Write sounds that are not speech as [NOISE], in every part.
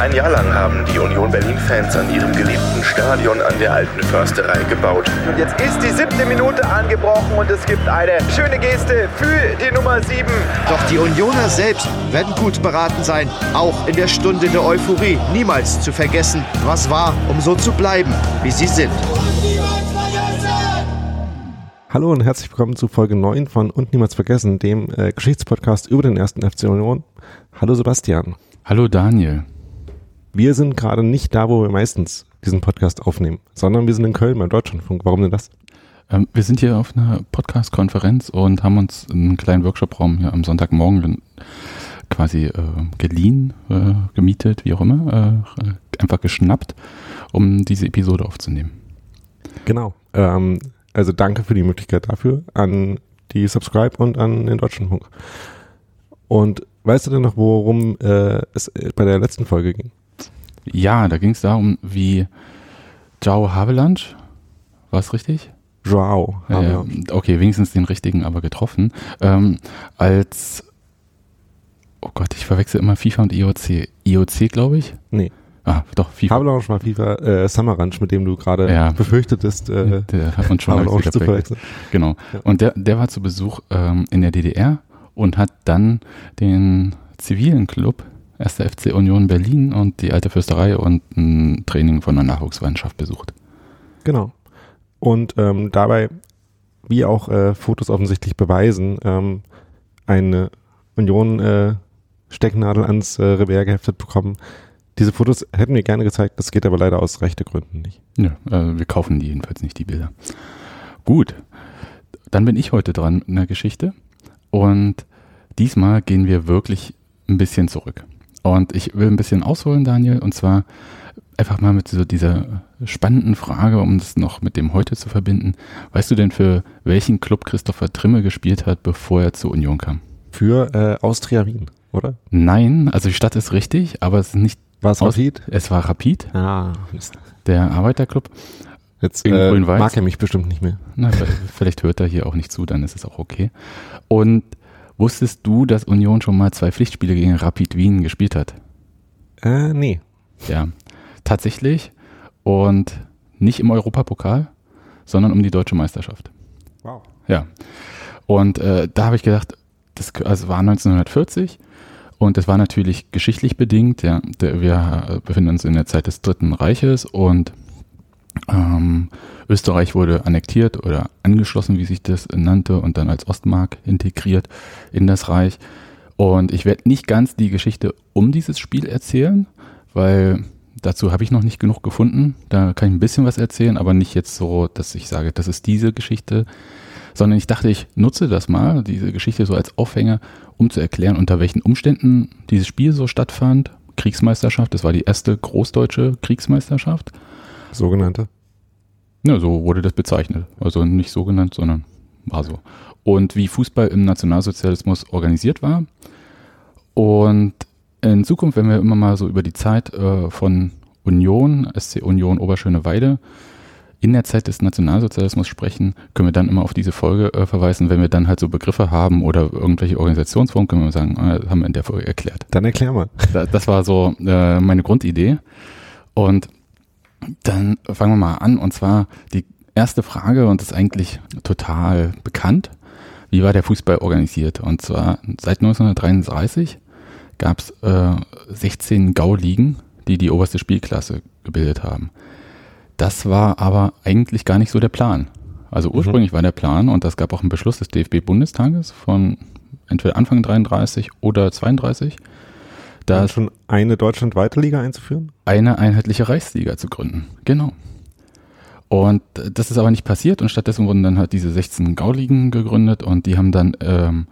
Ein Jahr lang haben die Union Berlin-Fans an ihrem geliebten Stadion an der alten Försterei gebaut. Und jetzt ist die siebte Minute angebrochen und es gibt eine schöne Geste für die Nummer sieben. Doch die Unioner selbst werden gut beraten sein, auch in der Stunde der Euphorie niemals zu vergessen, was war, um so zu bleiben, wie sie sind. Hallo und herzlich willkommen zu Folge 9 von Und Niemals Vergessen, dem äh, Geschichtspodcast über den ersten FC Union. Hallo Sebastian. Hallo Daniel. Wir sind gerade nicht da, wo wir meistens diesen Podcast aufnehmen, sondern wir sind in Köln beim Deutschlandfunk. Warum denn das? Ähm, wir sind hier auf einer Podcast-Konferenz und haben uns einen kleinen Workshop-Raum hier am Sonntagmorgen quasi äh, geliehen, äh, gemietet, wie auch immer, äh, einfach geschnappt, um diese Episode aufzunehmen. Genau. Ähm, also danke für die Möglichkeit dafür an die Subscribe und an den Deutschlandfunk. Und weißt du denn noch, worum äh, es bei der letzten Folge ging? Ja, da ging es darum, wie Joao Havelange, war es richtig? Joao. Ja, okay, wenigstens den richtigen, aber getroffen. Ähm, als, oh Gott, ich verwechsel immer FIFA und IOC. IOC, glaube ich? Nee. Ah, doch, FIFA. Havelange mal FIFA, äh, Summer Ranch, mit dem du gerade ja. befürchtetest. Äh, der hat uns schon Havelange zu verwechseln. Genau. Ja. Und der, der war zu Besuch ähm, in der DDR und hat dann den zivilen Club 1. FC Union Berlin und die Alte Fürsterei und ein Training von der Nachwuchsmannschaft besucht. Genau. Und ähm, dabei, wie auch äh, Fotos offensichtlich beweisen, ähm, eine Union äh, Stecknadel ans äh, Revers geheftet bekommen. Diese Fotos hätten wir gerne gezeigt, das geht aber leider aus rechte Gründen nicht. Ja, äh, wir kaufen die jedenfalls nicht, die Bilder. Gut, dann bin ich heute dran mit einer Geschichte und diesmal gehen wir wirklich ein bisschen zurück. Und ich will ein bisschen ausholen, Daniel, und zwar einfach mal mit so dieser spannenden Frage, um das noch mit dem heute zu verbinden. Weißt du denn, für welchen Club Christopher Trimme gespielt hat, bevor er zur Union kam? Für äh, Austria Wien, oder? Nein, also die Stadt ist richtig, aber es ist nicht. War es Rapid? Es war Rapid. Ah, Mist. Der Arbeiterclub. Jetzt äh, mag er mich bestimmt nicht mehr. Na, vielleicht hört er hier auch nicht zu, dann ist es auch okay. Und Wusstest du, dass Union schon mal zwei Pflichtspiele gegen Rapid Wien gespielt hat? Äh, nee. Ja, tatsächlich. Und nicht im Europapokal, sondern um die deutsche Meisterschaft. Wow. Ja. Und äh, da habe ich gedacht, das also war 1940 und das war natürlich geschichtlich bedingt. Ja, wir befinden uns in der Zeit des Dritten Reiches und ähm, Österreich wurde annektiert oder angeschlossen, wie sich das nannte, und dann als Ostmark integriert in das Reich. Und ich werde nicht ganz die Geschichte um dieses Spiel erzählen, weil dazu habe ich noch nicht genug gefunden. Da kann ich ein bisschen was erzählen, aber nicht jetzt so, dass ich sage, das ist diese Geschichte, sondern ich dachte, ich nutze das mal, diese Geschichte so als Aufhänger, um zu erklären, unter welchen Umständen dieses Spiel so stattfand. Kriegsmeisterschaft, das war die erste großdeutsche Kriegsmeisterschaft. Sogenannte? Ja, so wurde das bezeichnet. Also nicht so genannt, sondern war so. Und wie Fußball im Nationalsozialismus organisiert war. Und in Zukunft, wenn wir immer mal so über die Zeit äh, von Union, SC Union Oberschöneweide, in der Zeit des Nationalsozialismus sprechen, können wir dann immer auf diese Folge äh, verweisen. Wenn wir dann halt so Begriffe haben oder irgendwelche Organisationsformen, können wir sagen, äh, haben wir in der Folge erklärt. Dann erklär mal. Das, das war so äh, meine Grundidee. Und dann fangen wir mal an. Und zwar die erste Frage, und das ist eigentlich total bekannt. Wie war der Fußball organisiert? Und zwar seit 1933 gab es äh, 16 Gauligen, die die oberste Spielklasse gebildet haben. Das war aber eigentlich gar nicht so der Plan. Also mhm. ursprünglich mhm. war der Plan, und das gab auch einen Beschluss des DFB-Bundestages von entweder Anfang 33 oder 32, da schon eine deutschlandweite Liga einzuführen? Eine einheitliche Reichsliga zu gründen, genau. Und das ist aber nicht passiert und stattdessen wurden dann halt diese 16 Gauligen gegründet und die haben dann ähm,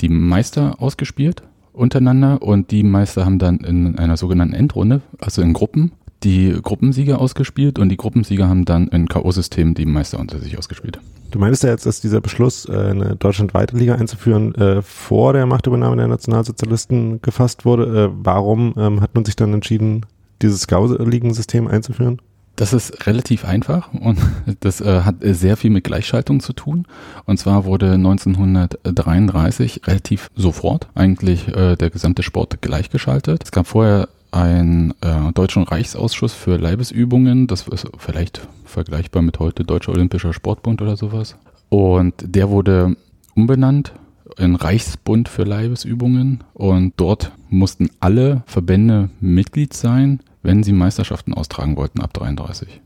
die Meister ausgespielt untereinander und die Meister haben dann in einer sogenannten Endrunde, also in Gruppen, die Gruppensieger ausgespielt und die Gruppensieger haben dann in K.O.-System die Meister unter sich ausgespielt. Du meinst ja jetzt, dass dieser Beschluss, äh, eine deutschlandweite Liga einzuführen, äh, vor der Machtübernahme der Nationalsozialisten gefasst wurde. Äh, warum ähm, hat man sich dann entschieden, dieses Gau-Ligensystem einzuführen? Das ist relativ einfach und [LAUGHS] das hat sehr viel mit Gleichschaltung zu tun. Und zwar wurde 1933 relativ sofort eigentlich der gesamte Sport gleichgeschaltet. Es gab vorher einen deutschen Reichsausschuss für Leibesübungen. Das ist vielleicht vergleichbar mit heute Deutscher Olympischer Sportbund oder sowas. Und der wurde umbenannt in Reichsbund für Leibesübungen. Und dort mussten alle Verbände Mitglied sein, wenn sie Meisterschaften austragen wollten ab 33.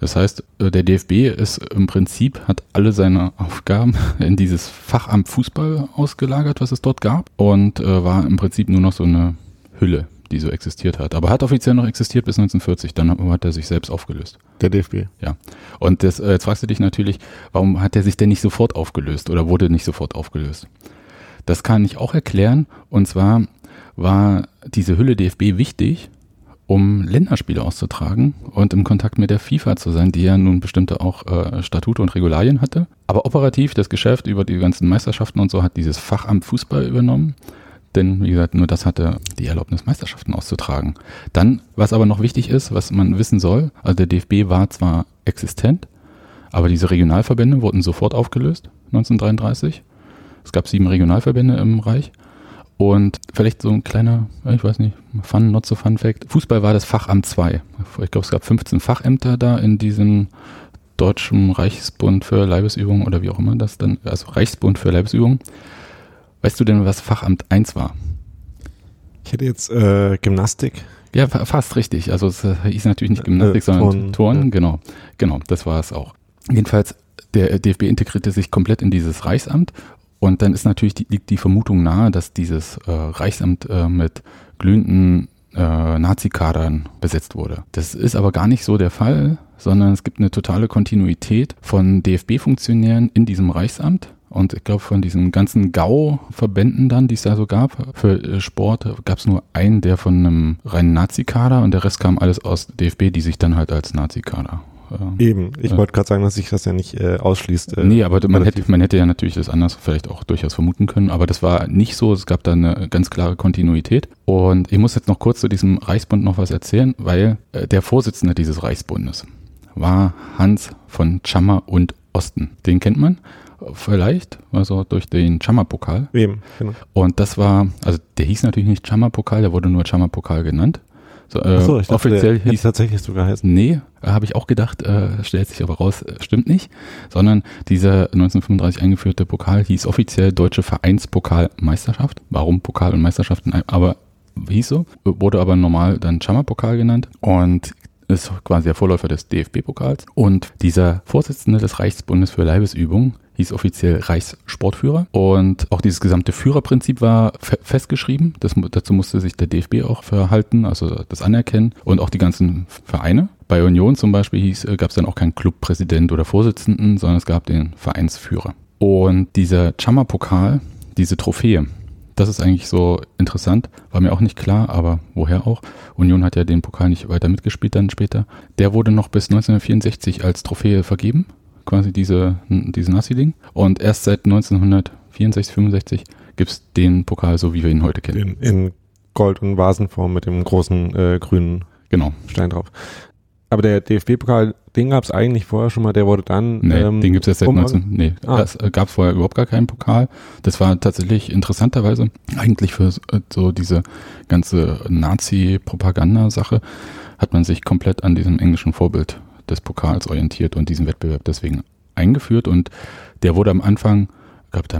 Das heißt, äh, der DFB ist im Prinzip, hat alle seine Aufgaben [LAUGHS] in dieses Fachamt Fußball ausgelagert, was es dort gab, und äh, war im Prinzip nur noch so eine Hülle, die so existiert hat. Aber hat offiziell noch existiert bis 1940, dann hat er sich selbst aufgelöst. Der DFB. Ja. Und das, äh, jetzt fragst du dich natürlich, warum hat er sich denn nicht sofort aufgelöst oder wurde nicht sofort aufgelöst? Das kann ich auch erklären. Und zwar war diese Hülle DFB wichtig, um Länderspiele auszutragen und im Kontakt mit der FIFA zu sein, die ja nun bestimmte auch äh, Statute und Regularien hatte. Aber operativ das Geschäft über die ganzen Meisterschaften und so hat dieses Fachamt Fußball übernommen. Denn, wie gesagt, nur das hatte die Erlaubnis, Meisterschaften auszutragen. Dann, was aber noch wichtig ist, was man wissen soll, also der DFB war zwar existent, aber diese Regionalverbände wurden sofort aufgelöst, 1933. Es gab sieben Regionalverbände im Reich und vielleicht so ein kleiner, ich weiß nicht, Fun, not so fun Fact. Fußball war das Fachamt 2. Ich glaube, es gab 15 Fachämter da in diesem deutschen Reichsbund für Leibesübungen oder wie auch immer das dann, also Reichsbund für Leibesübungen. Weißt du denn, was Fachamt 1 war? Ich hätte jetzt äh, Gymnastik. Ja, fast richtig. Also es hieß natürlich nicht Gymnastik, äh, sondern Turn, Turn. Ja. Genau, genau, das war es auch. Jedenfalls, der DFB integrierte sich komplett in dieses Reichsamt und dann ist natürlich die, liegt die Vermutung nahe, dass dieses äh, Reichsamt äh, mit glühenden äh, Nazi-Kadern besetzt wurde. Das ist aber gar nicht so der Fall, sondern es gibt eine totale Kontinuität von DFB-Funktionären in diesem Reichsamt. Und ich glaube, von diesen ganzen GAU-Verbänden dann, die es da so gab, für äh, Sport gab es nur einen, der von einem reinen Nazi-Kader und der Rest kam alles aus DFB, die sich dann halt als Nazi-Kader äh, Eben, ich äh, wollte gerade sagen, dass sich das ja nicht äh, ausschließt. Äh, nee, aber man hätte, man hätte ja natürlich das anders vielleicht auch durchaus vermuten können, aber das war nicht so. Es gab da eine ganz klare Kontinuität. Und ich muss jetzt noch kurz zu diesem Reichsbund noch was erzählen, weil äh, der Vorsitzende dieses Reichsbundes war Hans von Chammer und Osten. Den kennt man vielleicht, also durch den Chammer-Pokal. Eben, genau. Und das war, also der hieß natürlich nicht Chammer-Pokal, der wurde nur Chammer-Pokal genannt. So, äh, Achso, ich dachte, offiziell hieß tatsächlich sogar heißen. Nee, äh, habe ich auch gedacht, äh, stellt sich aber raus, äh, stimmt nicht, sondern dieser 1935 eingeführte Pokal hieß offiziell Deutsche Vereinspokalmeisterschaft. Warum Pokal und Meisterschaften? Aber hieß so, wurde aber normal dann Chammer-Pokal genannt und ist quasi der Vorläufer des DFB-Pokals. Und dieser Vorsitzende des Reichsbundes für Leibesübung hieß offiziell Reichssportführer. Und auch dieses gesamte Führerprinzip war fe festgeschrieben. Das, dazu musste sich der DFB auch verhalten, also das anerkennen. Und auch die ganzen Vereine. Bei Union zum Beispiel äh, gab es dann auch keinen Clubpräsident oder Vorsitzenden, sondern es gab den Vereinsführer. Und dieser Chammer-Pokal, diese Trophäe, das ist eigentlich so interessant, war mir auch nicht klar, aber woher auch? Union hat ja den Pokal nicht weiter mitgespielt dann später. Der wurde noch bis 1964 als Trophäe vergeben quasi diese, diese Nazi-Ding. Und erst seit 1964, 65 gibt es den Pokal so, wie wir ihn heute kennen. In, in Gold- und Vasenform mit dem großen äh, grünen genau. Stein drauf. Aber der DFB-Pokal, den gab es eigentlich vorher schon mal, der wurde dann. Nee, ähm, den gibt es erst seit um 19. Nee, ah. es äh, gab vorher überhaupt gar keinen Pokal. Das war tatsächlich interessanterweise eigentlich für äh, so diese ganze Nazi-Propaganda-Sache hat man sich komplett an diesem englischen Vorbild des Pokals orientiert und diesen Wettbewerb deswegen eingeführt. Und der wurde am Anfang, ich glaube, da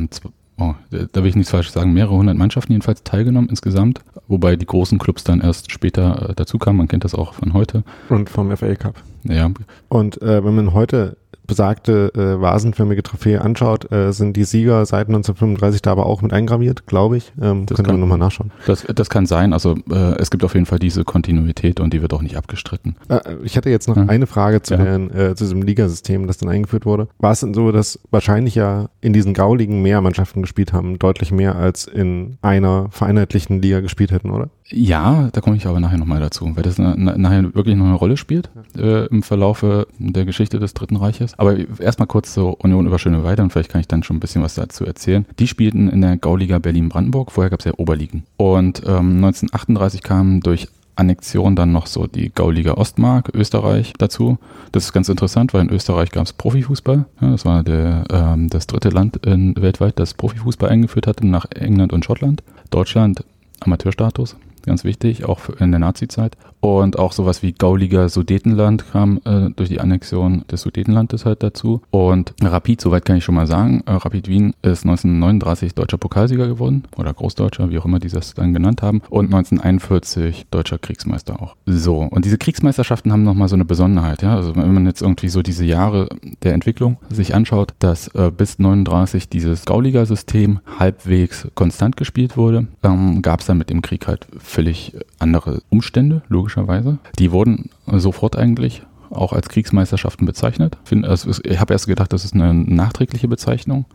oh, da will ich nichts falsch sagen, mehrere hundert Mannschaften jedenfalls teilgenommen insgesamt, wobei die großen Clubs dann erst später äh, dazu kamen. Man kennt das auch von heute. Und vom FA Cup. Ja. Und äh, wenn man heute besagte äh, vasenförmige Trophäe anschaut, äh, sind die Sieger seit 1935 da aber auch mit eingraviert, glaube ich. Ähm, Das können wir nochmal nachschauen. Das, das kann sein, also äh, es gibt auf jeden Fall diese Kontinuität und die wird auch nicht abgestritten. Äh, ich hatte jetzt noch Ja. eine Frage zu, Ja. den, äh, zu diesem Ligasystem, das dann eingeführt wurde. War es denn so, dass wahrscheinlich ja in diesen Gauligen mehr Mannschaften gespielt haben, deutlich mehr als in einer vereinheitlichten Liga gespielt hätten, oder? Ja, da komme ich aber nachher nochmal dazu, weil das na, na, nachher wirklich noch eine Rolle spielt äh, im Verlaufe der Geschichte des Dritten Reiches. Aber erstmal kurz zur Union über Schöneweide und vielleicht kann ich dann schon ein bisschen was dazu erzählen. Die spielten in der Gauliga Berlin-Brandenburg, vorher gab es ja Oberligen. Und ähm, 1938 kamen durch Annexion dann noch so die Gauliga Ostmark, Österreich dazu. Das ist ganz interessant, weil in Österreich gab es Profifußball. Ja, das war der, ähm, das dritte Land in, weltweit, das Profifußball eingeführt hatte, nach England und Schottland. Deutschland Amateurstatus, ganz wichtig, auch in der Nazi-Zeit. Und auch sowas wie Gauliga Sudetenland kam äh, durch die Annexion des Sudetenlandes halt dazu. Und Rapid, soweit kann ich schon mal sagen, äh, Rapid Wien ist 1939 deutscher Pokalsieger geworden oder Großdeutscher, wie auch immer die das dann genannt haben. Und 1941 deutscher Kriegsmeister auch. So, und diese Kriegsmeisterschaften haben nochmal so eine Besonderheit. Ja? Also wenn man jetzt irgendwie so diese Jahre der Entwicklung sich anschaut, dass äh, bis 39 dieses Gauliga-System halbwegs konstant gespielt wurde, ähm, gab es dann mit dem Krieg halt völlig andere Umstände, logischerweise. Die wurden sofort eigentlich auch als Kriegsmeisterschaften bezeichnet. Also ich habe erst gedacht, das ist eine nachträgliche Bezeichnung.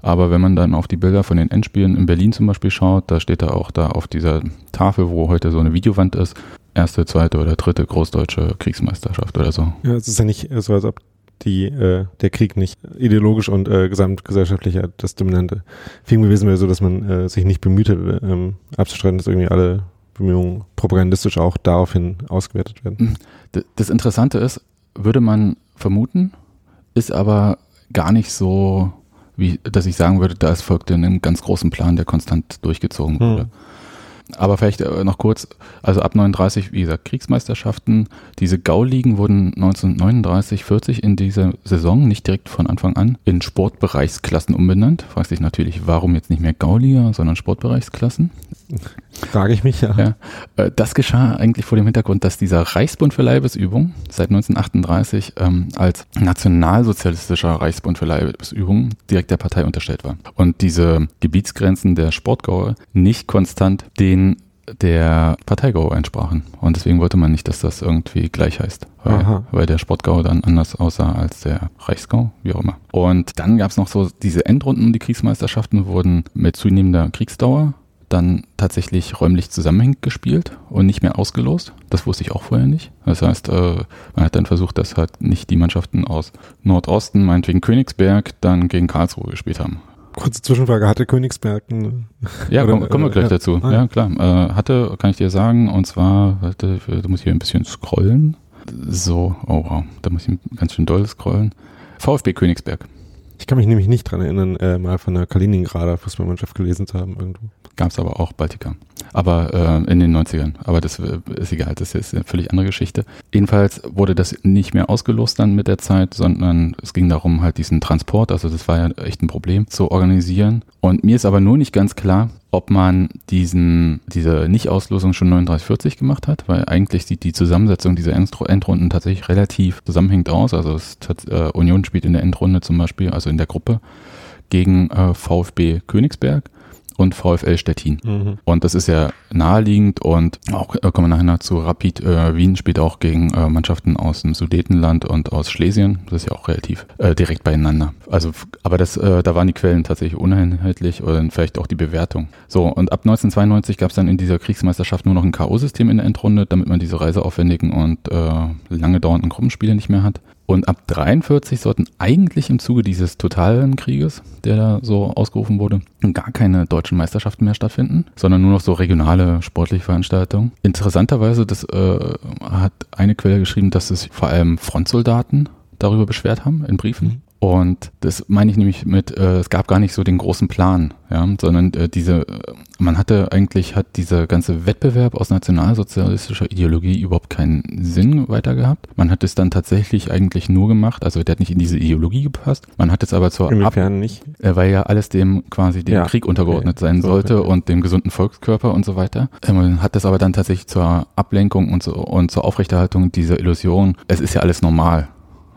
Aber wenn man dann auf die Bilder von den Endspielen in Berlin zum Beispiel schaut, da steht da auch da auf dieser Tafel, wo heute so eine Videowand ist, erste, zweite oder dritte großdeutsche Kriegsmeisterschaft oder so. Ja, es ist ja nicht so, als ob die, äh, der Krieg nicht ideologisch und äh, gesamtgesellschaftlich das Dominante Film gewesen wäre, so dass man äh, sich nicht bemüht hätte, ähm, abzustreiten, dass irgendwie alle Bemühungen propagandistisch auch daraufhin ausgewertet werden. D- Das Interessante ist, würde man vermuten, ist aber gar nicht so, wie, dass ich sagen würde, da es folgte einem ganz großen Plan, der konstant durchgezogen wurde. Hm. Aber vielleicht äh, noch kurz, also ab 39, wie gesagt, Kriegsmeisterschaften. Diese Gauligen wurden 1939, 40 in dieser Saison nicht direkt von Anfang an in Sportbereichsklassen umbenannt. Fragst dich natürlich, warum jetzt nicht mehr Gauliga, sondern Sportbereichsklassen? Frage ich mich ja. Ja, äh, das geschah eigentlich vor dem Hintergrund, dass dieser Reichsbund für Leibesübung seit 1938 ähm, als nationalsozialistischer Reichsbund für Leibesübung direkt der Partei unterstellt war. Und diese Gebietsgrenzen der Sportgaue nicht konstant den der Parteigaue entsprachen. Und deswegen wollte man nicht, dass das irgendwie gleich heißt. Weil, weil der Sportgau dann anders aussah als der Reichsgau, wie auch immer. Und dann gab es noch so diese Endrunden, die Kriegsmeisterschaften wurden mit zunehmender Kriegsdauer dann tatsächlich räumlich zusammenhängend gespielt und nicht mehr ausgelost. Das wusste ich auch vorher nicht. Das heißt, äh, man hat dann versucht, dass halt nicht die Mannschaften aus Nordosten, meinetwegen Königsberg, dann gegen Karlsruhe gespielt haben. Kurze Zwischenfrage, hatte Königsberg ein, Ja, Oder, komm, kommen wir äh, gleich ja. dazu. Ah, Ja, klar. Äh, hatte, kann ich dir sagen, und zwar, warte, da muss ich hier ein bisschen scrollen. So, oh wow, da muss ich ganz schön doll scrollen. VfB Königsberg. Ich kann mich nämlich nicht dran erinnern, äh, mal von der Kaliningrader Fußballmannschaft gelesen zu haben irgendwo. Gab es aber auch Baltica. Aber äh, in den 90ern. Aber das äh, ist egal, das ist eine völlig andere Geschichte. Jedenfalls wurde das nicht mehr ausgelost dann mit der Zeit, sondern es ging darum, halt diesen Transport, also das war ja echt ein Problem, zu organisieren. Und mir ist aber nur nicht ganz klar, ob man diesen, diese Nicht-Auslosung schon 3940 gemacht hat, weil eigentlich sieht die Zusammensetzung dieser Endru- Endrunden tatsächlich relativ zusammenhängend aus. Also hat, äh, Union spielt in der Endrunde zum Beispiel, also in der Gruppe, gegen äh, VfB Königsberg und VfL Stettin. Und das ist ja naheliegend und auch äh, kommen wir nachher noch zu Rapid äh, Wien spielt auch gegen äh, Mannschaften aus dem Sudetenland und aus Schlesien. Das ist ja auch relativ äh, direkt beieinander. Also, aber das, äh, da waren die Quellen tatsächlich uneinheitlich oder vielleicht auch die Bewertung. So und ab 1992 gab es dann in dieser Kriegsmeisterschaft nur noch ein KO-System in der Endrunde, damit man diese reiseaufwendigen und äh, lange dauernden Gruppenspiele nicht mehr hat. Und ab 43 sollten eigentlich im Zuge dieses totalen Krieges, der da so ausgerufen wurde, gar keine deutschen Meisterschaften mehr stattfinden, sondern nur noch so regionale sportliche Veranstaltungen. Interessanterweise, das äh, hat eine Quelle geschrieben, dass es vor allem Frontsoldaten darüber beschwert haben in Briefen. Und das meine ich nämlich mit, äh, es gab gar nicht so den großen Plan, ja, sondern äh, diese, äh, man hatte eigentlich, hat dieser ganze Wettbewerb aus nationalsozialistischer Ideologie überhaupt keinen Sinn weiter gehabt. Man hat es dann tatsächlich eigentlich nur gemacht, also der hat nicht in diese Ideologie gepasst. Man hat es aber zur Ab Inwiefern nicht? äh, weil ja alles dem quasi dem Ja, Krieg untergeordnet okay. sein So, sollte okay. und dem gesunden Volkskörper und so weiter. Äh, Man hat das aber dann tatsächlich zur Ablenkung und, so, und zur Aufrechterhaltung dieser Illusion, es ist ja alles normal.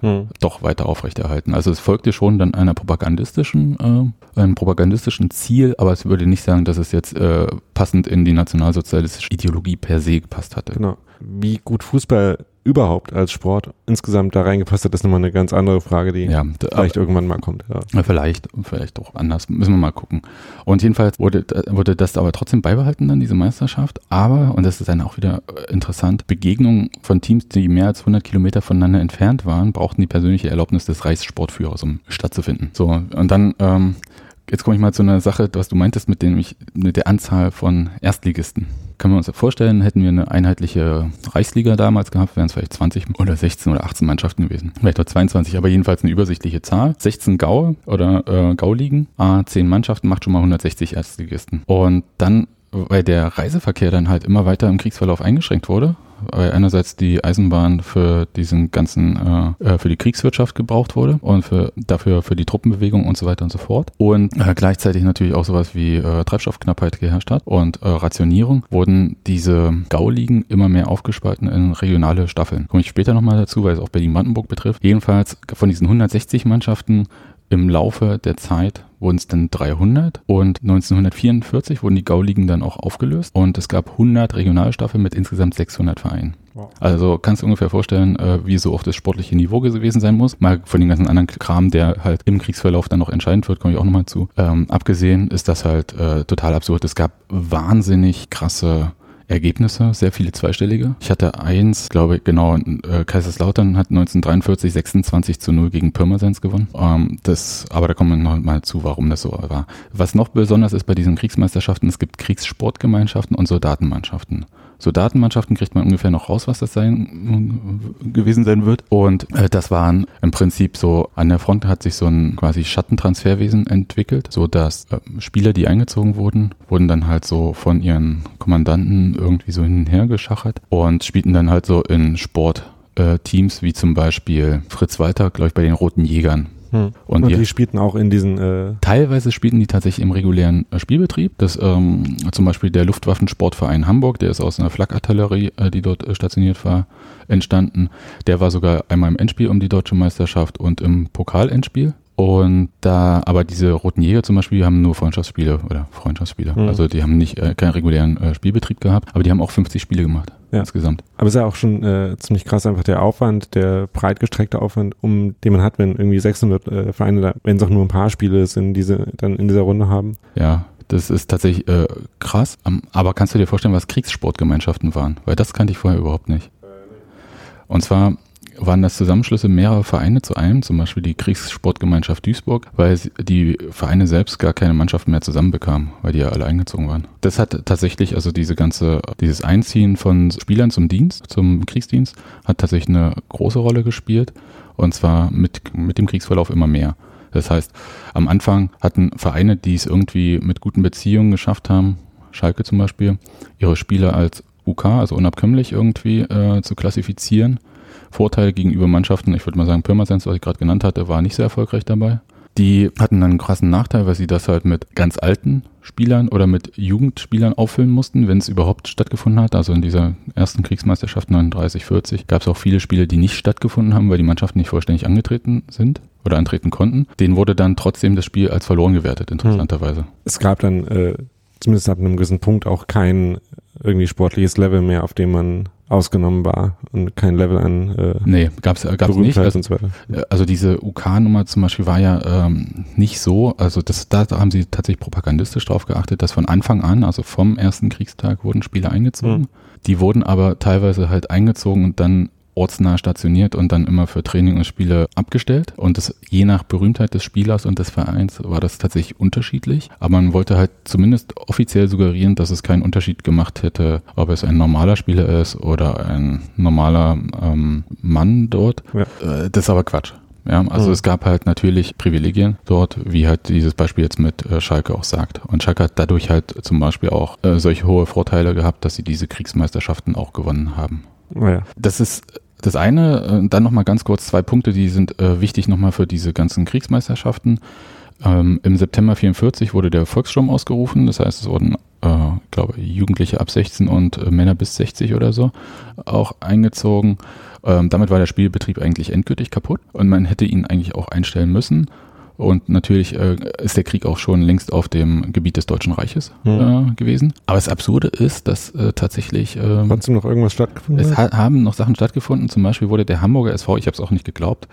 Hm. doch weiter aufrechterhalten. Also es folgte schon dann einer propagandistischen, äh, einem propagandistischen Ziel, aber es würde nicht sagen, dass es jetzt äh, passend in die nationalsozialistische Ideologie per se gepasst hatte. Genau. Wie gut Fußball überhaupt als Sport insgesamt da reingepasst hat, ist nochmal eine ganz andere Frage, die Ja, vielleicht irgendwann mal kommt. Ja. Ja, Vielleicht, vielleicht auch anders. Müssen wir mal gucken. Und jedenfalls wurde, wurde das aber trotzdem beibehalten, dann diese Meisterschaft. Aber, und das ist dann auch wieder äh, interessant, Begegnungen von Teams, die mehr als 100 Kilometer voneinander entfernt waren, brauchten die persönliche Erlaubnis des Reichssportführers, um stattzufinden. So, und dann, ähm, jetzt komme ich mal zu einer Sache, was du meintest mit, dem mit der Anzahl von Erstligisten. Können wir uns vorstellen, hätten wir eine einheitliche Reichsliga damals gehabt, wären es vielleicht 20 oder 16 oder 18 Mannschaften gewesen. Vielleicht auch 22, aber jedenfalls eine übersichtliche Zahl. 16 Gaue oder äh, Gauligen, A, 10 Mannschaften macht schon mal 160 Erstligisten. Und dann, weil der Reiseverkehr dann halt immer weiter im Kriegsverlauf eingeschränkt wurde, einerseits die Eisenbahn für diesen ganzen, äh, äh, für die Kriegswirtschaft gebraucht wurde und für, dafür für die Truppenbewegung und so weiter und so fort. Und äh, gleichzeitig natürlich auch sowas wie äh, Treibstoffknappheit geherrscht hat und äh, Rationierung, wurden diese Gauligen immer mehr aufgespalten in regionale Staffeln. Komme ich später nochmal dazu, weil es auch Berlin-Brandenburg betrifft. Jedenfalls von diesen 160 Mannschaften im Laufe der Zeit wurden es dann 300 und 1944 wurden die Gauligen dann auch aufgelöst und es gab 100 Regionalstaffeln mit insgesamt 600 Vereinen. Also kannst du ungefähr vorstellen, äh, wie so oft das sportliche Niveau gewesen sein muss. Mal von den ganzen anderen Kram, der halt im Kriegsverlauf dann noch entscheidend wird, komme ich auch nochmal zu. Ähm, abgesehen ist das halt äh, total absurd. Es gab wahnsinnig krasse Ergebnisse, sehr viele zweistellige. Ich hatte eins, glaube ich, genau, äh, Kaiserslautern hat 1943 26 zu 0 gegen Pirmasens gewonnen. Ähm, das, aber da kommen wir noch mal zu, warum das so war. Was noch besonders ist bei diesen Kriegsmeisterschaften, es gibt Kriegssportgemeinschaften und Soldatenmannschaften. Soldatenmannschaften kriegt man ungefähr noch raus, was das sein gewesen sein wird. Und äh, das waren im Prinzip so, an der Front hat sich so ein quasi Schattentransferwesen entwickelt, so dass äh, Spieler, die eingezogen wurden, wurden dann halt so von ihren Kommandanten irgendwie so hin und her geschachert und spielten dann halt so in Sportteams, wie zum Beispiel Fritz Walter, glaube ich, bei den Roten Jägern. Hm. Und Und, die- die spielten auch in diesen äh, Teilweise spielten die tatsächlich im regulären äh, Spielbetrieb. Das ähm, zum Beispiel der Luftwaffensportverein Hamburg, der ist aus einer Flakartillerie, äh, die dort äh, stationiert war, entstanden. Der war sogar einmal im Endspiel um die deutsche Meisterschaft und im Pokal-Endspiel. Und da, aber diese Roten Jäger zum Beispiel, die haben nur Freundschaftsspiele oder Freundschaftsspiele. Mhm. Also die haben nicht äh, keinen regulären äh, Spielbetrieb gehabt, aber die haben auch 50 Spiele gemacht Ja. insgesamt. Aber es ist ja auch schon äh, ziemlich krass einfach der Aufwand, der breit gestreckte Aufwand, um den man hat, wenn irgendwie 600 äh, Vereine, wenn es auch nur ein paar Spiele sind, diese dann in dieser Runde haben. Ja, das ist tatsächlich äh, krass. Ähm, Aber kannst du dir vorstellen, was Kriegssportgemeinschaften waren? Weil das kannte ich vorher überhaupt nicht. Und zwar waren das Zusammenschlüsse mehrerer Vereine zu einem, zum Beispiel die Kriegssportgemeinschaft Duisburg, weil die Vereine selbst gar keine Mannschaften mehr zusammenbekamen, weil die ja alle eingezogen waren. Das hat tatsächlich, also diese ganze, dieses Einziehen von Spielern zum Dienst, zum Kriegsdienst, hat tatsächlich eine große Rolle gespielt. Und zwar mit, mit dem Kriegsverlauf immer mehr. Das heißt, am Anfang hatten Vereine, die es irgendwie mit guten Beziehungen geschafft haben, Schalke zum Beispiel, ihre Spieler als UK, also unabkömmlich irgendwie äh, zu klassifizieren. Vorteil gegenüber Mannschaften, ich würde mal sagen, Pirmasens, was ich gerade genannt hatte, war nicht sehr erfolgreich dabei. Die hatten einen krassen Nachteil, weil sie das halt mit ganz alten Spielern oder mit Jugendspielern auffüllen mussten, wenn es überhaupt stattgefunden hat. Also in dieser ersten Kriegsmeisterschaft 39, 40 gab es auch viele Spiele, die nicht stattgefunden haben, weil die Mannschaften nicht vollständig angetreten sind oder antreten konnten. Denen wurde dann trotzdem das Spiel als verloren gewertet, interessanterweise. Es gab dann äh, zumindest ab einem gewissen Punkt auch kein irgendwie sportliches Level mehr, auf dem man ausgenommen war und kein Level an äh, Nee, gab's gab's nicht. Also, so weiter. also diese UK-Nummer zum Beispiel war ja ähm, nicht so, also das, da haben sie tatsächlich propagandistisch drauf geachtet, dass von Anfang an, also vom ersten Kriegstag, wurden Spieler eingezogen. Mhm. Die wurden aber teilweise halt eingezogen und dann ortsnah stationiert und dann immer für Training und Spiele abgestellt. Und das, je nach Berühmtheit des Spielers und des Vereins war das tatsächlich unterschiedlich. Aber man wollte halt zumindest offiziell suggerieren, dass es keinen Unterschied gemacht hätte, ob es ein normaler Spieler ist oder ein normaler ähm, Mann dort. Ja. Äh, das ist aber Quatsch. Ja, also Mhm. es gab halt natürlich Privilegien dort, wie halt dieses Beispiel jetzt mit äh, Schalke auch sagt. Und Schalke hat dadurch halt zum Beispiel auch äh, solche hohe Vorteile gehabt, dass sie diese Kriegsmeisterschaften auch gewonnen haben. Naja. Das ist das eine. Äh, Dann nochmal ganz kurz zwei Punkte, die sind äh, wichtig nochmal für diese ganzen Kriegsmeisterschaften. Ähm, Im September 44 wurde der Volkssturm ausgerufen. Das heißt, es wurden äh, glaube, Jugendliche ab 16 und äh, Männer bis 60 oder so auch eingezogen. Ähm, damit war der Spielbetrieb eigentlich endgültig kaputt und man hätte ihn eigentlich auch einstellen müssen. Und natürlich äh, ist der Krieg auch schon längst auf dem Gebiet des Deutschen Reiches Mhm. äh, gewesen. Aber das Absurde ist, dass äh, tatsächlich ähm, Trotzdem noch irgendwas stattgefunden? es ha haben noch Sachen stattgefunden. Zum Beispiel wurde der Hamburger SV, ich habe es auch nicht geglaubt,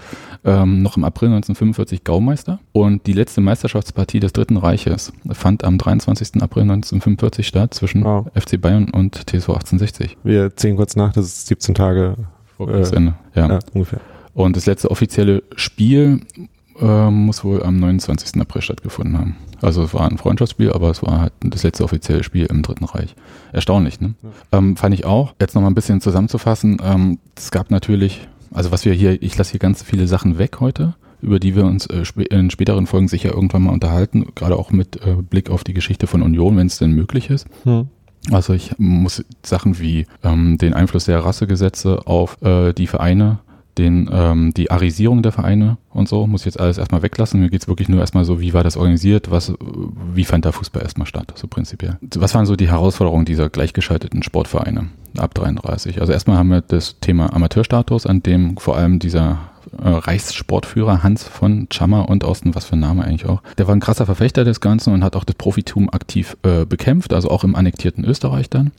ähm, noch im April 1945 Gaumeister. Und die letzte Meisterschaftspartie des Dritten Reiches fand am 23. April 1945 statt zwischen Wow. FC Bayern und TSV 1860. Wir zählen kurz nach, das ist 17 Tage Vor Äh, Kriegsende. Ja. ja, ungefähr. Und das letzte offizielle Spiel ähm, muss wohl am 29. April stattgefunden haben. Also es war ein Freundschaftsspiel, aber es war halt das letzte offizielle Spiel im Dritten Reich. Erstaunlich, ne? Ähm, fand ich auch. Jetzt nochmal ein bisschen zusammenzufassen. Ähm, es gab natürlich, also was wir hier, ich lasse hier ganz viele Sachen weg heute, über die wir uns äh, spä- in späteren Folgen sicher irgendwann mal unterhalten, gerade auch mit äh, Blick auf die Geschichte von Union, wenn es denn möglich ist. Hm. Also ich muss Sachen wie ähm, den Einfluss der Rassegesetze auf äh, die Vereine, den, ähm, die Arisierung der Vereine und so, muss ich jetzt alles erstmal weglassen. Mir geht's wirklich nur erstmal so, wie war das organisiert, was, wie fand der Fußball erstmal statt, so prinzipiell. Was waren so die Herausforderungen dieser gleichgeschalteten Sportvereine ab 33? Also erstmal haben wir das Thema Amateurstatus, an dem vor allem dieser äh, Reichssportführer Hans von Chammer und Osten, was für ein Name eigentlich auch. Der war ein krasser Verfechter des Ganzen und hat auch das Profitum aktiv äh, bekämpft, also auch im annektierten Österreich dann.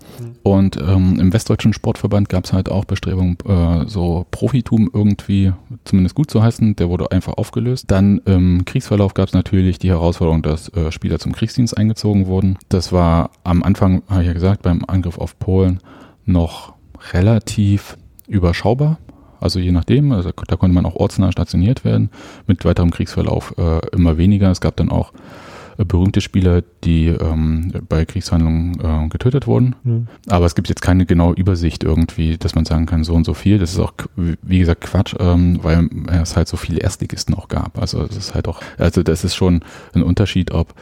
Und ähm, im Westdeutschen Sportverband gab es halt auch Bestrebungen, äh, so Profitum irgendwie zumindest gut zu heißen. Der wurde einfach aufgelöst. Dann im Kriegsverlauf gab es natürlich die Herausforderung, dass äh, Spieler zum Kriegsdienst eingezogen wurden. Das war am Anfang, habe ich ja gesagt, beim Angriff auf Polen noch relativ überschaubar. Also je nachdem, also da konnte man auch ortsnah stationiert werden. Mit weiterem Kriegsverlauf äh, immer weniger. Es gab dann auch äh, berühmte Spieler, die ähm, bei Kriegshandlungen äh, getötet wurden. Mhm. Aber es gibt jetzt keine genaue Übersicht irgendwie, dass man sagen kann, so und so viel. Das ist auch, wie gesagt, Quatsch, ähm, weil es halt so viele Erstligisten auch gab. Also das ist halt auch, also das ist schon ein Unterschied, ob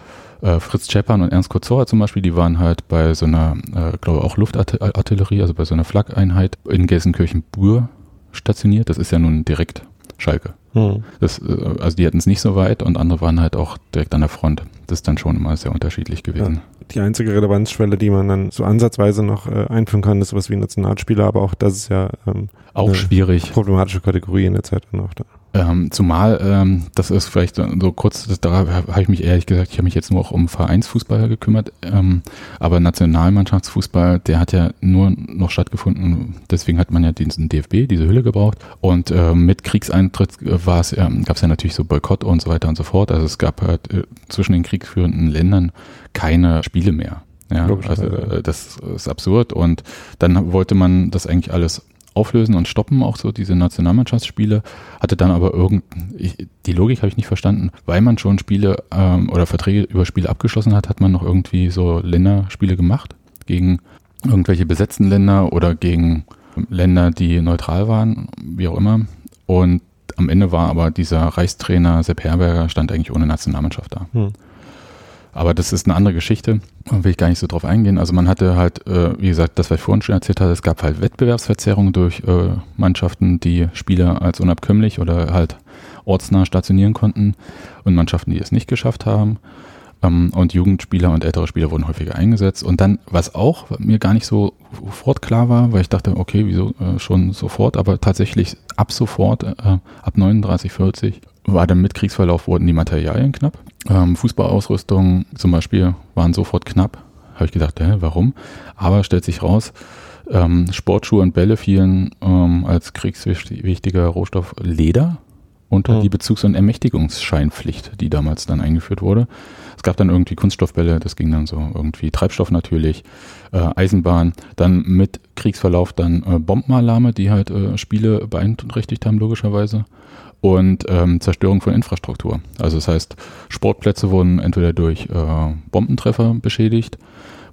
äh, Fritz Czeppan und Ernst Kurzora zum Beispiel, die waren halt bei so einer, äh, glaube auch Luftartillerie, also bei so einer Flak-Einheit in Gelsenkirchen-Bur stationiert. Das ist ja nun direkt Schalke. Hm. Das, äh, also die hatten es nicht so weit und andere waren halt auch direkt an der Front. Das ist dann schon immer sehr unterschiedlich gewesen. Die einzige Relevanzschwelle, die man dann so ansatzweise noch äh, einführen kann, ist sowas wie Nationalspieler, aber auch das ist ja ähm, Auch schwierig. problematische Kategorie in der Zeit noch da. Ähm, zumal, ähm, das ist vielleicht so, kurz, das, da habe ich mich ehrlich gesagt, ich habe mich jetzt nur auch um Vereinsfußball gekümmert, ähm, aber Nationalmannschaftsfußball, der hat ja nur noch stattgefunden, deswegen hat man ja diesen DFB, diese Hülle gebraucht und ähm, mit Kriegseintritt äh, war es, ähm, gab es ja natürlich so Boykott und so weiter und so fort, also es gab halt äh, zwischen den kriegsführenden Ländern keine Spiele mehr. Ja, also äh, das ist absurd und dann wollte man das eigentlich alles auflösen und stoppen, auch so diese Nationalmannschaftsspiele, hatte dann aber irgend, ich, die Logik habe ich nicht verstanden, weil man schon Spiele ähm, oder Verträge über Spiele abgeschlossen hat, hat man noch irgendwie so Länderspiele gemacht gegen irgendwelche besetzten Länder oder gegen Länder, die neutral waren, wie auch immer. Und am Ende war aber dieser Reichstrainer Sepp Herberger stand eigentlich ohne Nationalmannschaft da. Hm. Aber das ist eine andere Geschichte. Da will ich gar nicht so drauf eingehen. Also man hatte halt, äh, wie gesagt, das, was ich vorhin schon erzählt hatte, es gab halt Wettbewerbsverzerrungen durch äh, Mannschaften, die Spieler als unabkömmlich oder halt ortsnah stationieren konnten und Mannschaften, die es nicht geschafft haben. Ähm, und Jugendspieler und ältere Spieler wurden häufiger eingesetzt. Und dann, was auch mir gar nicht so sofort klar war, weil ich dachte, okay, wieso äh, schon sofort, aber tatsächlich ab sofort, äh, ab 39, 40, war dann mit Kriegsverlauf wurden die Materialien knapp. Ähm, Fußballausrüstung zum Beispiel waren sofort knapp. Habe ich gedacht, hä, warum? Aber stellt sich raus, ähm, Sportschuhe und Bälle fielen ähm, als kriegswichtiger Rohstoff Leder unter Hm. die Bezugs- und Ermächtigungsscheinpflicht, die damals dann eingeführt wurde. Es gab dann irgendwie Kunststoffbälle, das ging dann so irgendwie Treibstoff natürlich, äh, Eisenbahn, dann mit Kriegsverlauf dann äh, Bombenalarme, die halt äh, Spiele beeinträchtigt haben logischerweise und ähm, Zerstörung von Infrastruktur. Also das heißt, Sportplätze wurden entweder durch äh, Bombentreffer beschädigt,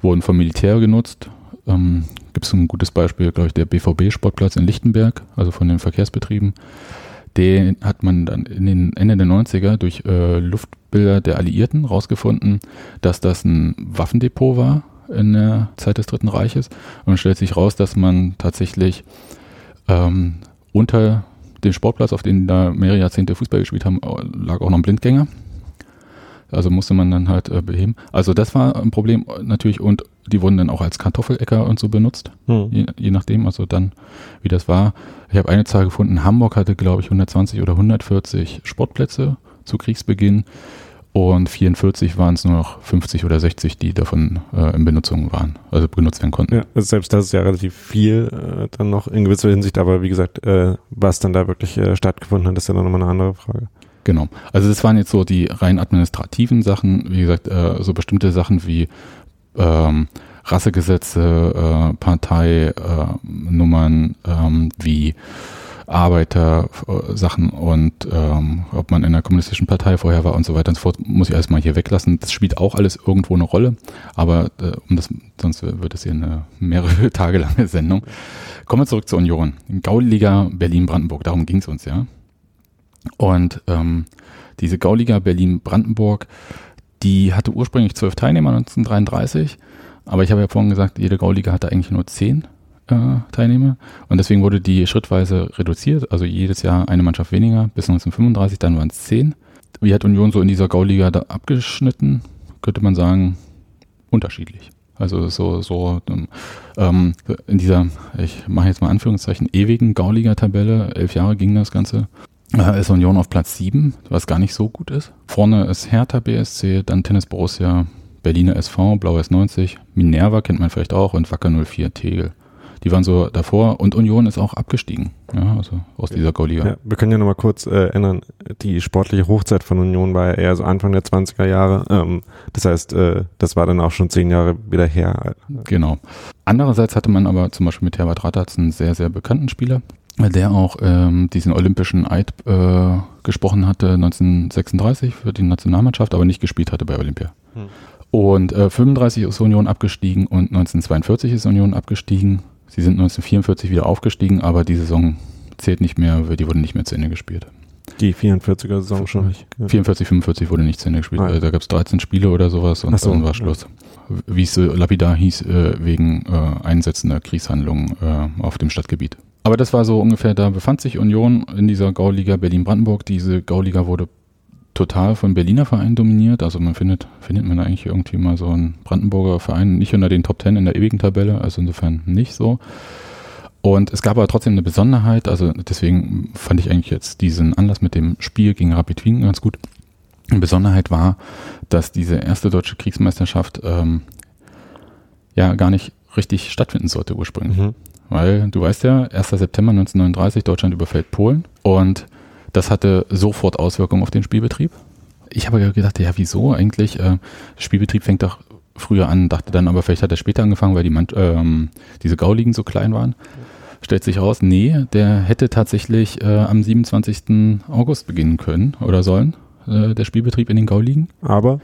wurden vom Militär genutzt. Ähm, Gibt es ein gutes Beispiel, glaube ich, der BVB-Sportplatz in Lichtenberg, also von den Verkehrsbetrieben. Den hat man dann in den Ende der 90er durch äh, Luftbilder der Alliierten rausgefunden, dass das ein Waffendepot war in der Zeit des Dritten Reiches. Und stellt sich raus, dass man tatsächlich ähm, unter dem Sportplatz, auf dem da mehrere Jahrzehnte Fußball gespielt haben, lag auch noch ein Blindgänger. Also musste man dann halt äh, beheben. Also das war ein Problem natürlich und die wurden dann auch als Kartoffelecker und so benutzt, Hm. je, je nachdem, also dann, wie das war. Ich habe eine Zahl gefunden, Hamburg hatte, glaube ich, 120 oder 140 Sportplätze zu Kriegsbeginn und 44 waren es nur noch 50 oder 60, die davon äh, in Benutzung waren, also benutzt werden konnten. Ja, also selbst das ist ja relativ viel äh, dann noch in gewisser Hinsicht, aber wie gesagt, äh, was dann da wirklich äh, stattgefunden hat, ist ja dann nochmal eine andere Frage. Genau. Also das waren jetzt so die rein administrativen Sachen, wie gesagt, äh, so bestimmte Sachen wie ähm, Rassegesetze, äh, Parteinummern, ähm, wie Arbeiter-Sachen und ähm, ob man in der kommunistischen Partei vorher war und so weiter und so fort, muss ich erstmal hier weglassen. Das spielt auch alles irgendwo eine Rolle, aber äh, um das, sonst wird es hier eine mehrere [LAUGHS] Tage lange Sendung. Kommen wir zurück zur Union. Gauliga Berlin-Brandenburg, darum ging es uns, ja. Und ähm, diese Gauliga Berlin-Brandenburg, die hatte ursprünglich zwölf Teilnehmer 1933, aber ich habe ja vorhin gesagt, jede Gauliga hatte eigentlich nur zehn äh, Teilnehmer und deswegen wurde die schrittweise reduziert, also jedes Jahr eine Mannschaft weniger, bis 1935, dann waren es zehn. Wie hat Union so in dieser Gauliga da abgeschnitten? Könnte man sagen, unterschiedlich. Also so, so ähm, in dieser, ich mache jetzt mal Anführungszeichen, ewigen Gauliga-Tabelle, elf Jahre ging das Ganze, äh, ist Union auf Platz 7, was gar nicht so gut ist. Vorne ist Hertha BSC, dann Tennis Borussia, Berliner SV, Blau S90, Minerva kennt man vielleicht auch und Wacker 04 Tegel. Die waren so davor und Union ist auch abgestiegen, ja, also aus dieser Gauliga. Ja, wir können ja nochmal kurz äh, erinnern, die sportliche Hochzeit von Union war ja eher so Anfang der 20er Jahre. Ähm, das heißt, äh, das war dann auch schon zehn Jahre wieder her. Genau. Andererseits hatte man aber zum Beispiel mit Herbert Radatz einen sehr, sehr bekannten Spieler, der auch ähm, diesen olympischen Eid äh, gesprochen hatte 1936 für die Nationalmannschaft, aber nicht gespielt hatte bei Olympia. Hm. Und äh, 35 ist Union abgestiegen und 1942 ist Union abgestiegen. Sie sind 1944 wieder aufgestiegen, aber die Saison zählt nicht mehr, weil die wurde nicht mehr zu Ende gespielt. Die 44er Saison schon nicht. Ja. 44, 45 wurde nicht zu Ende gespielt. Ah, ja. Da gab es 13 Spiele oder sowas und so, dann war Schluss. Wie es so lapidar hieß, äh, wegen äh, einsetzender Kriegshandlungen äh, auf dem Stadtgebiet. Aber das war so ungefähr, da befand sich Union in dieser Gauliga Berlin-Brandenburg. Diese Gauliga wurde total von Berliner Vereinen dominiert. Also man findet, findet man eigentlich irgendwie mal so einen Brandenburger Verein nicht unter den Top Ten in der ewigen Tabelle, also insofern nicht so. Und es gab aber trotzdem eine Besonderheit, also deswegen fand ich eigentlich jetzt diesen Anlass mit dem Spiel gegen Rapid Wien ganz gut. Eine Besonderheit war, dass diese erste deutsche Kriegsmeisterschaft ähm, ja gar nicht richtig stattfinden sollte ursprünglich. Mhm. Weil du weißt ja, 1. September 1939, Deutschland überfällt Polen und das hatte sofort Auswirkungen auf den Spielbetrieb. Ich habe gedacht, ja, wieso eigentlich? Äh, Spielbetrieb fängt doch früher an, dachte dann aber, vielleicht hat er später angefangen, weil die Mann, ähm, diese Gauligen so klein waren. Stellt sich raus, nee, der hätte tatsächlich äh, am 27. August beginnen können oder sollen, äh, der Spielbetrieb in den Gauligen. Aber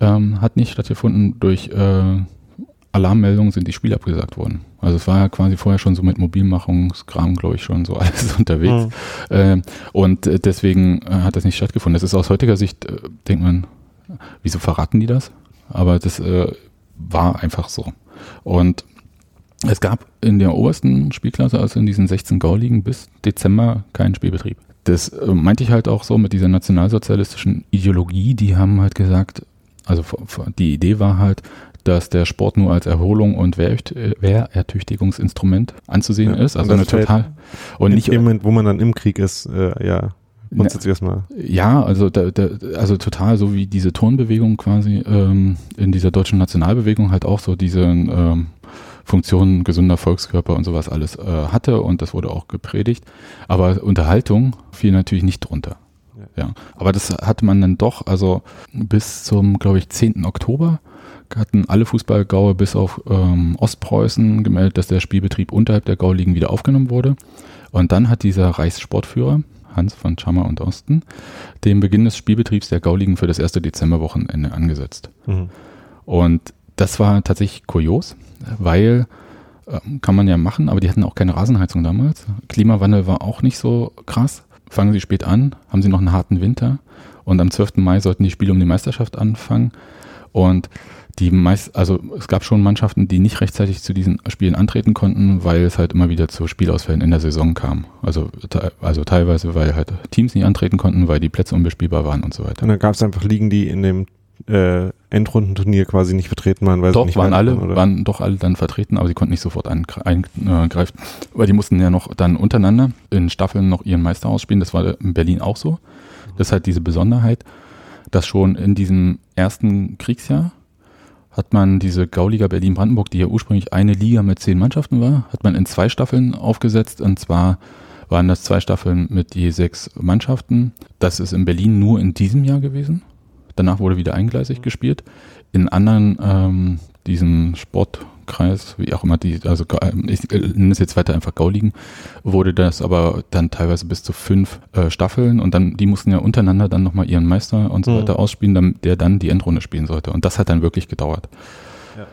Ähm, hat nicht stattgefunden. Durch äh, Alarmmeldungen sind die Spiele abgesagt worden. Also es war ja quasi vorher schon so mit Mobilmachungskram, glaube ich, schon so [LAUGHS] alles unterwegs. Ähm, und äh, deswegen äh, hat das nicht stattgefunden. Das ist aus heutiger Sicht, äh, denkt man, wieso verraten die das? Aber das äh, war einfach so. Und es gab in der obersten Spielklasse, also in diesen 16 Gauligen, bis Dezember keinen Spielbetrieb. Das äh, meinte ich halt auch so mit dieser nationalsozialistischen Ideologie. Die haben halt gesagt, also die Idee war halt, dass der Sport nur als Erholung und Wehrert- Wehrertüchtigungsinstrument anzusehen Ja, ist. Also eine total. Und in nicht, dem Moment, wo man dann im Krieg ist, äh, ja, grundsätzlich erstmal. Ja, also da, da, also total so wie diese Turnbewegung quasi ähm, in dieser deutschen Nationalbewegung halt auch so diese ähm, Funktionen gesunder Volkskörper und sowas alles äh, hatte und das wurde auch gepredigt. Aber Unterhaltung fiel natürlich nicht drunter. Ja. Aber das hatte man dann doch, also bis zum, glaube ich, 10. Oktober hatten alle Fußballgaue bis auf ähm, Ostpreußen gemeldet, dass der Spielbetrieb unterhalb der Gauligen wieder aufgenommen wurde. Und dann hat dieser Reichssportführer, Hans von Schammer und Osten, den Beginn des Spielbetriebs der Gauligen für das erste Dezemberwochenende angesetzt. Mhm. Und das war tatsächlich kurios, weil ähm, kann man ja machen, aber die hatten auch keine Rasenheizung damals. Klimawandel war auch nicht so krass. Fangen sie spät an, haben sie noch einen harten Winter und am 12. Mai sollten die Spiele um die Meisterschaft anfangen. Und die meist, also es gab schon Mannschaften, die nicht rechtzeitig zu diesen Spielen antreten konnten, weil es halt immer wieder zu Spielausfällen in der Saison kam. Also, also teilweise, weil halt Teams nicht antreten konnten, weil die Plätze unbespielbar waren und so weiter. Und dann gab es einfach Ligen, die in dem äh, Endrundenturnier quasi nicht vertreten waren, weil doch, sie nicht waren alle, oder? waren doch alle dann vertreten, aber sie konnten nicht sofort eingre- eingreifen, weil die mussten ja noch dann untereinander in Staffeln noch ihren Meister ausspielen. Das war in Berlin auch so. Das ist halt diese Besonderheit, dass schon in diesem ersten Kriegsjahr hat man diese Gauliga Berlin-Brandenburg, die ja ursprünglich eine Liga mit zehn Mannschaften war, hat man in zwei Staffeln aufgesetzt. Und zwar waren das zwei Staffeln mit je sechs Mannschaften. Das ist in Berlin nur in diesem Jahr gewesen. Danach wurde wieder eingleisig gespielt. In anderen, ähm, diesen Sportkreis, wie auch immer die, also ähm, ich äh, nenne es jetzt weiter einfach Gauligen, wurde das aber dann teilweise bis zu fünf äh, Staffeln und dann, die mussten ja untereinander dann nochmal ihren Meister und so Mhm. weiter ausspielen, dann, der dann die Endrunde spielen sollte. Und das hat dann wirklich gedauert. Ja.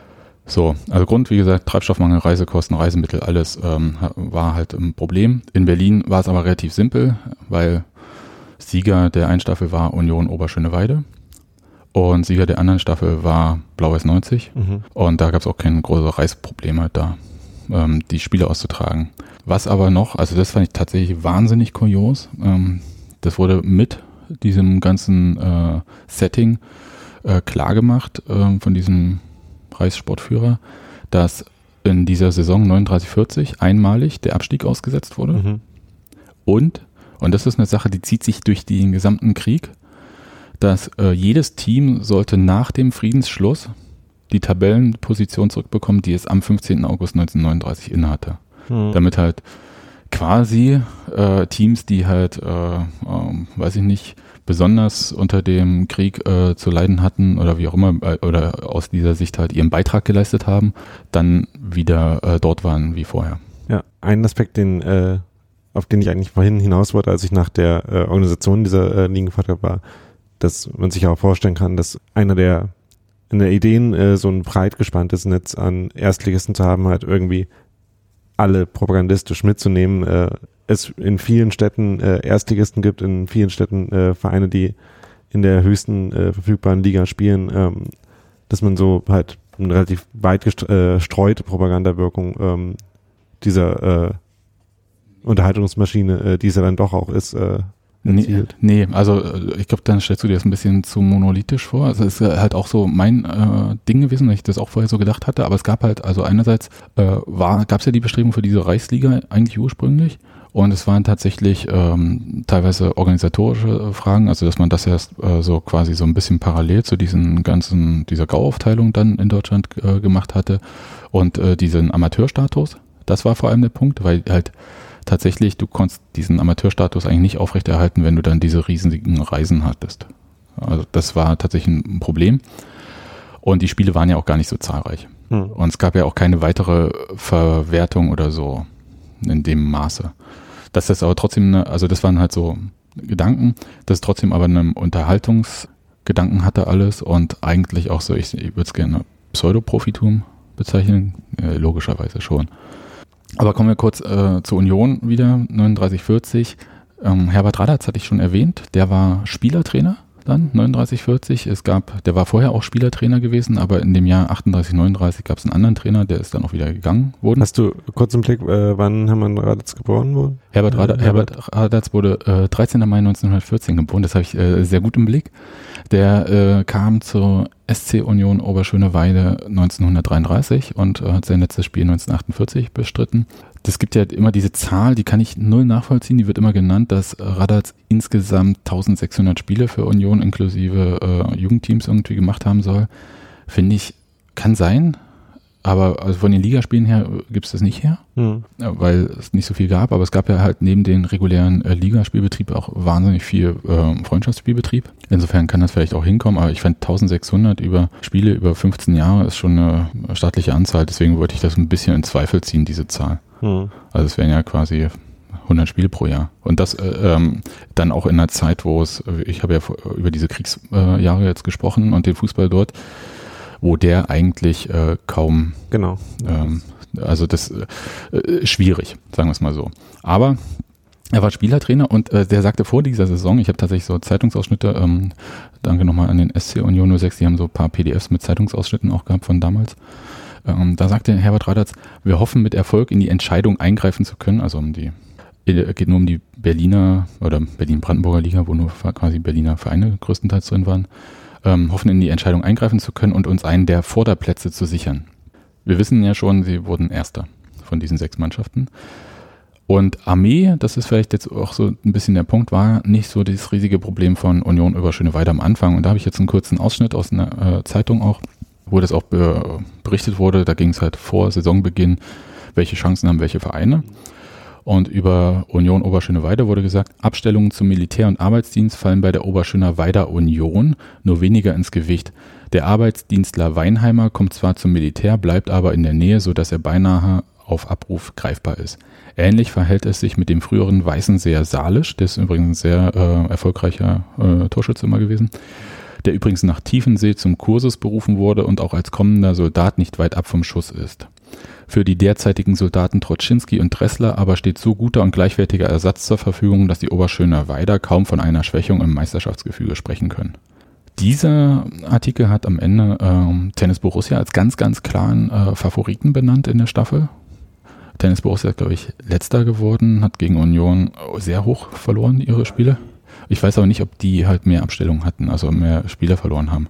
So, also Grund, wie gesagt, Treibstoffmangel, Reisekosten, Reisemittel, alles ähm, war halt ein Problem. In Berlin war es aber relativ simpel, weil Sieger der einen Staffel war Union Oberschöneweide und Sieger der anderen Staffel war Blau-Weiß 90 Mhm. und da gab es auch keine große Reiseprobleme da, ähm, die Spiele auszutragen. Was aber noch, also das fand ich tatsächlich wahnsinnig kurios, ähm, das wurde mit diesem ganzen äh, Setting äh, klargemacht ähm, von diesem Reichssportführer, dass in dieser Saison 39-40 einmalig der Abstieg ausgesetzt wurde. Mhm. Und, und das ist eine Sache, die zieht sich durch den gesamten Krieg, dass äh, jedes Team sollte nach dem Friedensschluss die Tabellenposition zurückbekommen, die es am 15. August 1939 innehatte. Mhm. Damit halt quasi äh, Teams, die halt, äh, ähm, weiß ich nicht, besonders unter dem Krieg äh, zu leiden hatten oder wie auch immer, äh, oder aus dieser Sicht halt ihren Beitrag geleistet haben, dann wieder äh, dort waren wie vorher. Ja, ein Aspekt, den, äh, auf den ich eigentlich vorhin hinaus wollte, als ich nach der äh, Organisation dieser äh, Ligen gefragt habe, war, dass man sich auch vorstellen kann, dass einer der, in der Ideen, äh, so ein breit gespanntes Netz an Erstligisten zu haben, halt irgendwie alle propagandistisch mitzunehmen. Äh, es in vielen Städten äh, Erstligisten gibt, in vielen Städten äh, Vereine, die in der höchsten äh, verfügbaren Liga spielen, ähm, dass man so halt eine relativ weit gest- äh, Propagandawirkung ähm, dieser äh, Unterhaltungsmaschine, äh, die es ja dann doch auch ist, äh, erzielt. nee, also äh, ich glaube, dann stellst du dir das ein bisschen zu monolithisch vor. Also es ist äh, halt auch so mein äh, Ding gewesen, dass ich das auch vorher so gedacht hatte, aber es gab halt, also einerseits äh, war, gab es ja die Bestrebung für diese Reichsliga eigentlich ursprünglich und es waren tatsächlich ähm, teilweise organisatorische äh, Fragen, also dass man das erst äh, so quasi so ein bisschen parallel zu diesen ganzen, dieser Gauaufteilung dann in Deutschland äh, gemacht hatte und äh, diesen Amateurstatus, das war vor allem der Punkt, weil halt tatsächlich, du konntest diesen Amateurstatus eigentlich nicht aufrechterhalten, wenn du dann diese riesigen Reisen hattest. Also das war tatsächlich ein Problem. Und die Spiele waren ja auch gar nicht so zahlreich. Hm. Und es gab ja auch keine weitere Verwertung oder so in dem Maße. Dass das aber trotzdem, eine, also das waren halt so Gedanken, dass es trotzdem aber einen Unterhaltungsgedanken hatte alles und eigentlich auch so, ich, ich würde es gerne Pseudoprofitum bezeichnen, äh, logischerweise schon. Aber kommen wir kurz äh, zur Union wieder, 39-40. Ähm, Herbert Radatz hatte ich schon erwähnt, der war Spielertrainer dann, 39-40. Es gab, der war vorher auch Spielertrainer gewesen, aber in dem Jahr 38-39 gab es einen anderen Trainer, der ist dann auch wieder gegangen worden. Hast du kurz im Blick, äh, wann Hermann Raditz geboren wurde? Herbert, Rada, Äh, Herbert Radatz wurde äh, 13. Mai 1914 geboren, das habe ich äh, sehr gut im Blick. Der äh, kam zur SC Union Oberschöneweide 1933 und äh, hat sein letztes Spiel 1948 bestritten. Das gibt ja immer diese Zahl, die kann ich null nachvollziehen, die wird immer genannt, dass Radatz insgesamt 1600 Spiele für Union inklusive äh, Jugendteams irgendwie gemacht haben soll. Finde ich, kann sein, aber also von den Ligaspielen her gibt es das nicht her Hm. ja, weil es nicht so viel gab, aber es gab ja halt neben den regulären äh, Ligaspielbetrieb auch wahnsinnig viel äh, Freundschaftsspielbetrieb. Insofern kann das vielleicht auch hinkommen, aber ich fand 1600 über Spiele über 15 Jahre ist schon eine staatliche Anzahl, deswegen wollte ich das ein bisschen in Zweifel ziehen, diese Zahl. Hm. Also es wären ja quasi 100 Spiele pro Jahr. Und das äh, ähm, dann auch in einer Zeit, wo es, ich habe ja über diese Kriegsjahre äh, jetzt gesprochen und den Fußball dort, wo der eigentlich äh, kaum Genau. ähm, also das äh, schwierig, sagen wir es mal so. Aber er war Spielertrainer und äh, der sagte vor dieser Saison, ich habe tatsächlich so Zeitungsausschnitte, ähm, danke nochmal an den SC Union 06, die haben so ein paar PDFs mit Zeitungsausschnitten auch gehabt von damals. Ähm, da sagte Herbert Radatz, wir hoffen mit Erfolg in die Entscheidung eingreifen zu können, also um die äh, geht nur um die Berliner oder Berlin-Brandenburger Liga, wo nur quasi Berliner Vereine größtenteils drin waren. ähm, hoffen in die Entscheidung eingreifen zu können und uns einen der Vorderplätze zu sichern. Wir wissen ja schon, sie wurden Erster von diesen sechs Mannschaften. Und Armee, das ist vielleicht jetzt auch so ein bisschen der Punkt, war nicht so das riesige Problem von Union über Schöneweide am Anfang. Und da habe ich jetzt einen kurzen Ausschnitt aus einer äh, Zeitung auch, wo das auch be berichtet wurde. Da ging es halt vor Saisonbeginn, welche Chancen haben welche Vereine. Und über Union Oberschöneweide wurde gesagt, Abstellungen zum Militär- und Arbeitsdienst fallen bei der Oberschöneweider Union nur weniger ins Gewicht. Der Arbeitsdienstler Weinheimer kommt zwar zum Militär, bleibt aber in der Nähe, sodass er beinahe auf Abruf greifbar ist. Ähnlich verhält es sich mit dem früheren Weißenseer Salisch, der ist übrigens ein sehr äh, erfolgreicher äh, Torschütze immer gewesen, der übrigens nach Tiefensee zum Kursus berufen wurde und auch als kommender Soldat nicht weit ab vom Schuss ist. Für die derzeitigen Soldaten Troczynski und Dressler aber steht so guter und gleichwertiger Ersatz zur Verfügung, dass die Oberschöner Weider kaum von einer Schwächung im Meisterschaftsgefüge sprechen können. Dieser Artikel hat am Ende ähm, Tennis Borussia als ganz, ganz klaren äh, Favoriten benannt in der Staffel. Tennis Borussia ist, glaube ich, letzter geworden, hat gegen Union sehr hoch verloren, ihre Spiele. Ich weiß aber nicht, ob die halt mehr Abstellungen hatten, also mehr Spieler verloren haben.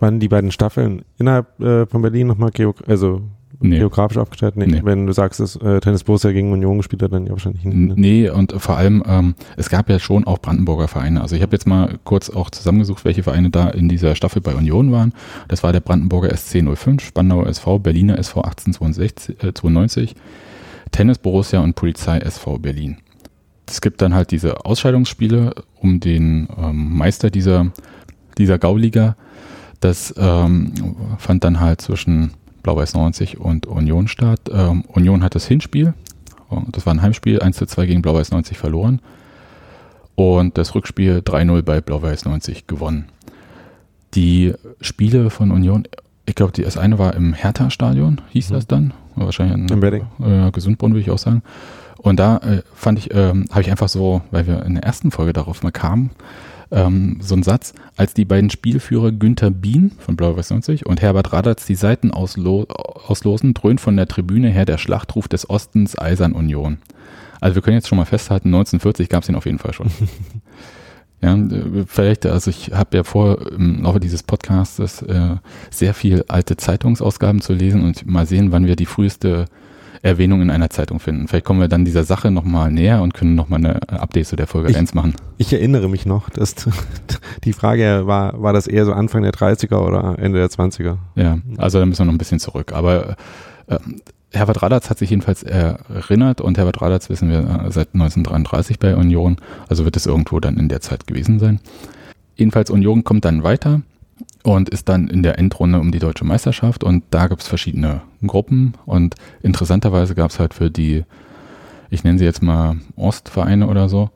Waren die beiden Staffeln innerhalb äh, von Berlin nochmal geog also Nee. geografisch aufgeteilt? Nee. Nee. Wenn du sagst, dass äh, Tennis Borussia gegen Union gespielt hat, dann ja wahrscheinlich nicht. Ne? Nee, und vor allem, ähm, es gab ja schon auch Brandenburger Vereine. Also ich habe jetzt mal kurz auch zusammengesucht, welche Vereine da in dieser Staffel bei Union waren. Das war der Brandenburger SC 05, Spandauer SV, Berliner SV 1892, äh, 92, Tennis Borussia und Polizei SV Berlin. Es gibt dann halt diese Ausscheidungsspiele um den ähm, Meister dieser, dieser Gauliga. Das ähm, fand dann halt zwischen Blau-Weiß 90 und Union statt. Ähm, Union hat das Hinspiel, das war ein Heimspiel, 1 zu 2 gegen Blau-Weiß 90 verloren. Und das Rückspiel 3-0 bei Blau-Weiß 90 gewonnen. Die Spiele von Union, ich glaube, das eine war im Hertha-Stadion, hieß das dann. Wahrscheinlich in, Wedding. Äh, Gesundbrunnen, würde ich auch sagen. Und da äh, fand ich, ähm, habe ich einfach so, weil wir in der ersten Folge darauf mal kamen, ähm, so ein Satz, als die beiden Spielführer Günther Bien von Blau-Weiß 90 und Herbert Radatz die Seiten auslo auslosen, dröhnt von der Tribüne her der Schlachtruf des Ostens Eisern Union. Also wir können jetzt schon mal festhalten, 1940 gab es ihn auf jeden Fall schon. [LAUGHS] ja, äh, vielleicht, also ich habe ja vor, im Laufe dieses Podcasts äh, sehr viel alte Zeitungsausgaben zu lesen und mal sehen, wann wir die früheste Erwähnung in einer Zeitung finden. Vielleicht kommen wir dann dieser Sache nochmal näher und können nochmal eine Update zu der Folge Ich- 1 machen. Ich erinnere mich noch, dass [LAUGHS] die Frage war, war das eher so Anfang der 30er oder Ende der 20er? Ja, also da müssen wir noch ein bisschen zurück. Aber äh, Herbert Radatz hat sich jedenfalls erinnert und Herbert Radatz wissen wir äh, seit 1933 bei Union, also wird es irgendwo dann in der Zeit gewesen sein. Jedenfalls Union kommt dann weiter und ist dann in der Endrunde um die deutsche Meisterschaft und da gibt es verschiedene Gruppen und interessanterweise gab es halt für die, ich nenne sie jetzt mal Ostvereine oder so,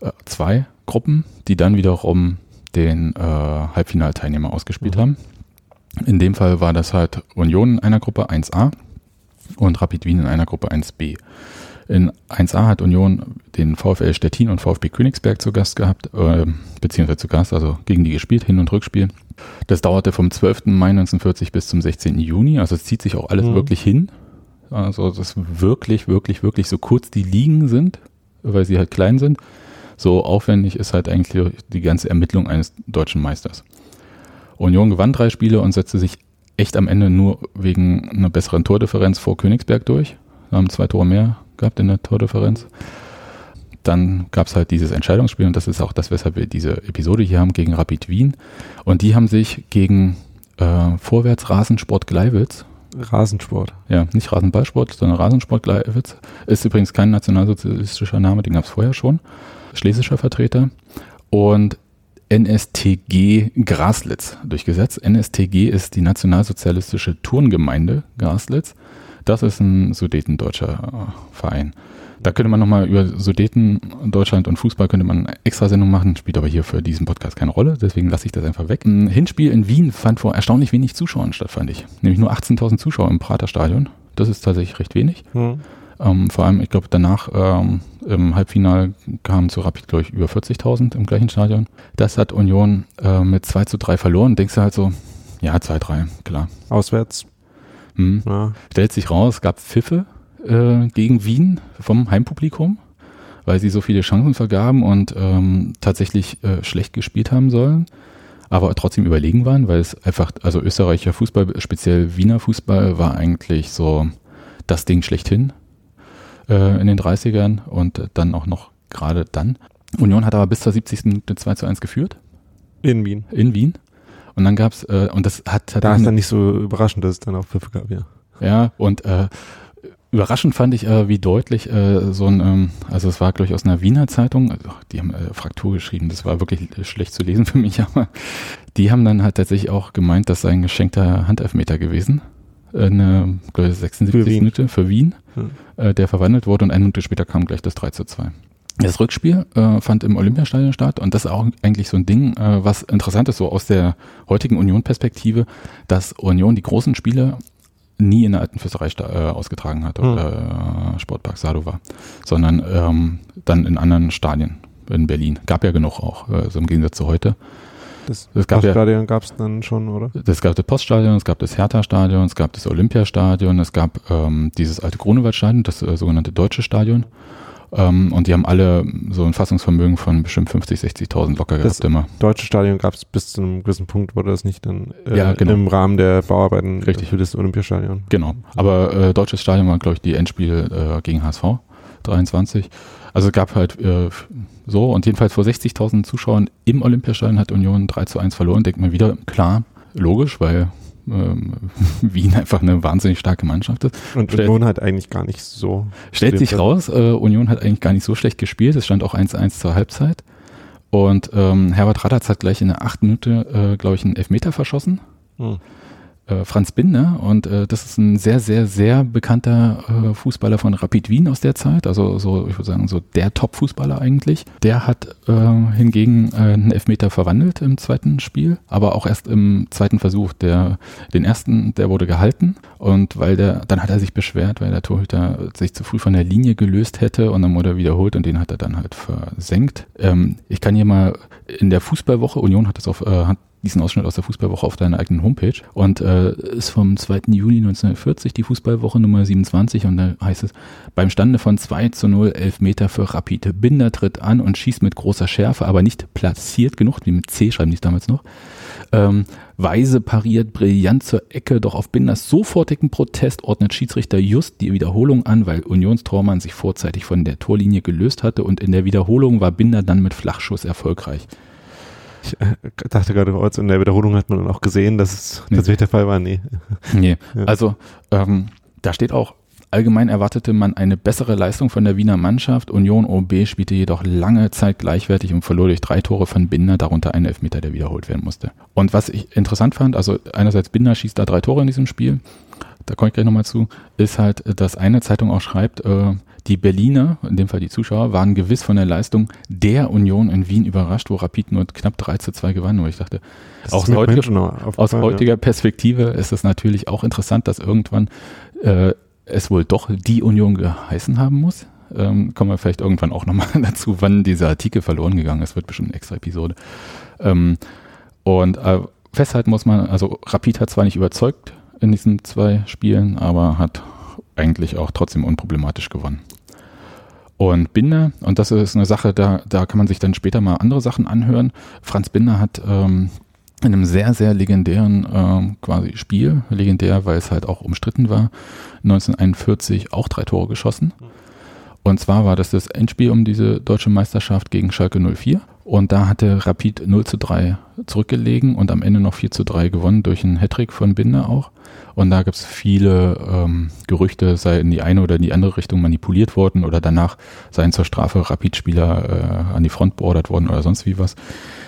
äh, zwei Gruppen, die dann wiederum den äh, Halbfinalteilnehmer ausgespielt haben. In dem Fall war das halt Union in einer Gruppe 1a und Rapid Wien in einer Gruppe 1b. In 1a hat Union den VfL Stettin und VfB Königsberg zu Gast gehabt, äh, beziehungsweise zu Gast, also gegen die gespielt, Hin- und Rückspiel. Das dauerte vom 12. Mai 1940 bis zum 16. Juni, also es zieht sich auch alles Mhm. wirklich hin. Also das ist wirklich, wirklich, wirklich so kurz die Ligen sind, weil sie halt klein sind, so aufwendig ist halt eigentlich die ganze Ermittlung eines deutschen Meisters. Union gewann drei Spiele und setzte sich echt am Ende nur wegen einer besseren Tordifferenz vor Königsberg durch. Haben zwei Tore mehr gehabt in der Tordifferenz. Dann gab es halt dieses Entscheidungsspiel und das ist auch das, weshalb wir diese Episode hier haben gegen Rapid Wien. Und die haben sich gegen äh, Vorwärts Rasensport Gleiwitz Rasensport. ja, nicht Rasenballsport, sondern Rasensport Gleiwitz. Ist übrigens kein nationalsozialistischer Name, den gab es vorher schon. Schlesischer Vertreter. Und NSTG Graslitz durchgesetzt. NSTG ist die nationalsozialistische Turngemeinde Graslitz. Das ist ein sudetendeutscher äh, Verein. Da könnte man nochmal über Sudeten, Deutschland und Fußball könnte man eine extra Sendung machen, spielt aber hier für diesen Podcast keine Rolle, deswegen lasse ich das einfach weg. Ein Hinspiel in Wien fand vor erstaunlich wenig Zuschauern statt, fand ich. Nämlich nur 18.000 Zuschauer im Praterstadion. Das ist tatsächlich recht wenig. Hm. Ähm, vor allem, ich glaube, danach ähm, im Halbfinale kamen zu Rapid, glaube ich, über 40.000 im gleichen Stadion. Das hat Union äh, mit 2 zu 3 verloren. Denkst du halt so, ja, 2-3, klar. Auswärts. Hm. Ja. Stellt sich raus, es gab Pfiffe äh, gegen Wien vom Heimpublikum, weil sie so viele Chancen vergaben und ähm, tatsächlich äh, schlecht gespielt haben sollen. aber trotzdem überlegen waren, weil es einfach, also österreichischer Fußball, speziell Wiener Fußball, war eigentlich so das Ding schlechthin äh, in den 30ern und dann auch noch gerade dann. Union hat aber bis zur 70. Minute 2 zu 1 geführt. In Wien. In Wien. Und dann gab's äh, und das hat, hat da ist dann nicht so überraschend, dass es dann auch Pfiffe gab, ja. Ja, und äh, überraschend fand ich, äh, wie deutlich äh, so ein, ähm, also es war glaube ich aus einer Wiener Zeitung, also, die haben äh, Fraktur geschrieben, das war wirklich schlecht zu lesen [LAUGHS] für mich, aber die haben dann halt tatsächlich auch gemeint, das sei ein geschenkter Handelfmeter gewesen. Eine, glaube ich, 76 Für Wien. Minute für Wien, äh, der verwandelt wurde und eine Minute später kam gleich das 3 zu 2. Das Rückspiel äh, fand im Olympiastadion statt und das ist auch eigentlich so ein Ding, äh, was interessant ist, so aus der heutigen Union-Perspektive, dass Union die großen Spiele nie in der alten Fürsterei äh, ausgetragen hat oder äh, Sportpark Sadova, sondern ähm, dann in anderen Stadien in Berlin. Gab ja genug auch, äh, so im Gegensatz zu heute. Das, Es gab ja- Stadion gab es dann schon, oder? Es gab das Poststadion, es gab das Hertha-Stadion, es gab das Olympiastadion, es gab ähm, dieses alte Grunewald-Stadion, das äh, sogenannte Deutsche Stadion. Ähm, und die haben alle so ein Fassungsvermögen von bestimmt 50, 60.000 locker Das gehabt immer. Deutsche Stadion gab es bis zu einem gewissen Punkt, wurde das nicht dann äh, Ja, genau. im Rahmen der Bauarbeiten Richtig. für das Olympiastadion. Genau. Aber äh, deutsches Stadion war, glaube ich, die Endspiel äh, gegen HSV 23. Also es gab halt äh, so und jedenfalls vor 60.000 Zuschauern im Olympiastadion hat Union 3 zu 1 verloren. Denkt man wieder, klar, logisch, weil ähm, [LAUGHS] Wien einfach eine wahnsinnig starke Mannschaft ist. Und Stellt- Union hat eigentlich gar nicht so. Stellt sich raus, äh, Union hat eigentlich gar nicht so schlecht gespielt. Es stand auch 1-1 zur Halbzeit. Und ähm, Herbert Radatz hat gleich in der achten Minute, äh, glaube ich, einen Elfmeter verschossen. Hm. Äh, Franz Binder. Und äh, das ist ein sehr, sehr, sehr bekannter äh, Fußballer von Rapid Wien aus der Zeit. Also so, ich würde sagen, so der Top-Fußballer eigentlich. Der hat äh, hingegen äh, einen Elfmeter verwandelt im zweiten Spiel, aber auch erst im zweiten Versuch. Der, den ersten, der wurde gehalten. Und weil der, dann hat er sich beschwert, weil der Torhüter sich zu früh von der Linie gelöst hätte und dann wurde er wiederholt und den hat er dann halt versenkt. Ähm, ich kann hier mal in der Fußballwoche, Union hat das auf, äh, hat diesen Ausschnitt aus der Fußballwoche auf deiner eigenen Homepage und äh, ist vom 2. Juni 1940 die Fußballwoche Nummer 27 und da heißt es, beim Stande von 2 zu 0 Elfmeter für Rapid. Binder tritt an und schießt mit großer Schärfe, aber nicht platziert genug, wie mit C schreiben die es damals noch. Ähm, Weise pariert brillant zur Ecke, doch auf Binders sofortigen Protest ordnet Schiedsrichter just die Wiederholung an, weil Unionstormann sich vorzeitig von der Torlinie gelöst hatte und in der Wiederholung war Binder dann mit Flachschuss erfolgreich. Ich äh, dachte gerade kurz, in der Wiederholung hat man dann auch gesehen, dass es Nee. tatsächlich der Fall war. Nee. Nee, Ja. also ähm, da steht auch, allgemein erwartete man eine bessere Leistung von der Wiener Mannschaft. Union OB spielte jedoch lange Zeit gleichwertig und verlor durch drei Tore von Binder, darunter einen Elfmeter, der wiederholt werden musste. Und was ich interessant fand, also einerseits Binder schießt da drei Tore in diesem Spiel, da komme ich gleich nochmal zu, ist halt, dass eine Zeitung auch schreibt, äh, die Berliner, in dem Fall die Zuschauer, waren gewiss von der Leistung der Union in Wien überrascht, wo Rapid nur knapp 3 zu 2 gewann. Und ich dachte, schon aufgefallen, aus ja. heutiger Perspektive ist es natürlich auch interessant, dass irgendwann äh, es wohl doch die Union geheißen haben muss. Ähm, kommen wir vielleicht irgendwann auch nochmal [LAUGHS] dazu, wann dieser Artikel verloren gegangen ist. Wird bestimmt eine extra Episode. Ähm, und äh, festhalten muss man, also Rapid hat zwar nicht überzeugt in diesen zwei Spielen, aber hat eigentlich auch trotzdem unproblematisch gewonnen. Und Binder, und das ist eine Sache, da, da kann man sich dann später mal andere Sachen anhören. Franz Binder hat ähm, in einem sehr, sehr legendären ähm, quasi Spiel, legendär, weil es halt auch umstritten war, 1941 auch drei Tore geschossen. Und zwar war das das Endspiel um diese deutsche Meisterschaft gegen Schalke 04. Und da hatte Rapid 0 zu 3 zurückgelegen und am Ende noch 4 zu 3 gewonnen durch einen Hattrick von Binder auch. Und da gibt es viele ähm, Gerüchte, sei in die eine oder in die andere Richtung manipuliert worden oder danach seien zur Strafe Rapid-Spieler äh, an die Front beordert worden oder sonst wie was.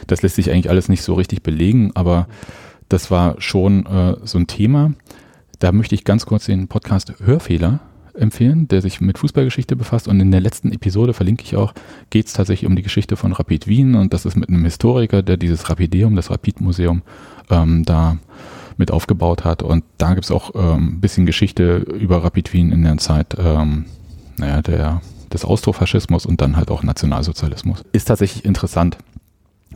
Das lässt sich eigentlich alles nicht so richtig belegen, aber das war schon äh, so ein Thema. Da möchte ich ganz kurz den Podcast Hörfehler empfehlen, der sich mit Fußballgeschichte befasst. Und in der letzten Episode, verlinke ich auch, geht es tatsächlich um die Geschichte von Rapid Wien. Und das ist mit einem Historiker, der dieses Rapideum, das Rapid-Museum, ähm, da mit aufgebaut hat. Und da gibt es auch ähm, ein bisschen Geschichte über Rapid Wien in der Zeit ähm, naja, der, des Austrofaschismus und dann halt auch Nationalsozialismus. Ist tatsächlich interessant.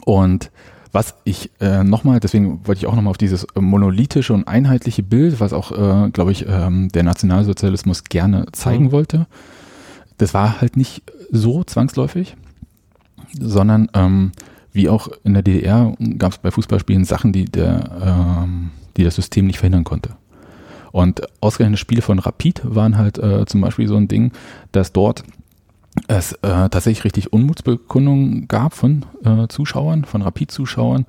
Und was ich äh, nochmal, deswegen wollte ich auch nochmal auf dieses äh, monolithische und einheitliche Bild, was auch, äh, glaube ich, ähm, der Nationalsozialismus gerne zeigen Mhm. wollte. Das war halt nicht so zwangsläufig, sondern ähm, wie auch in der DDR gab es bei Fußballspielen Sachen, die, der, ähm, die das System nicht verhindern konnte. Und ausgerechnet Spiele von Rapid waren halt äh, zum Beispiel so ein Ding, dass dort es äh, tatsächlich richtig Unmutsbekundungen gab von äh, Zuschauern, von Rapid-Zuschauern,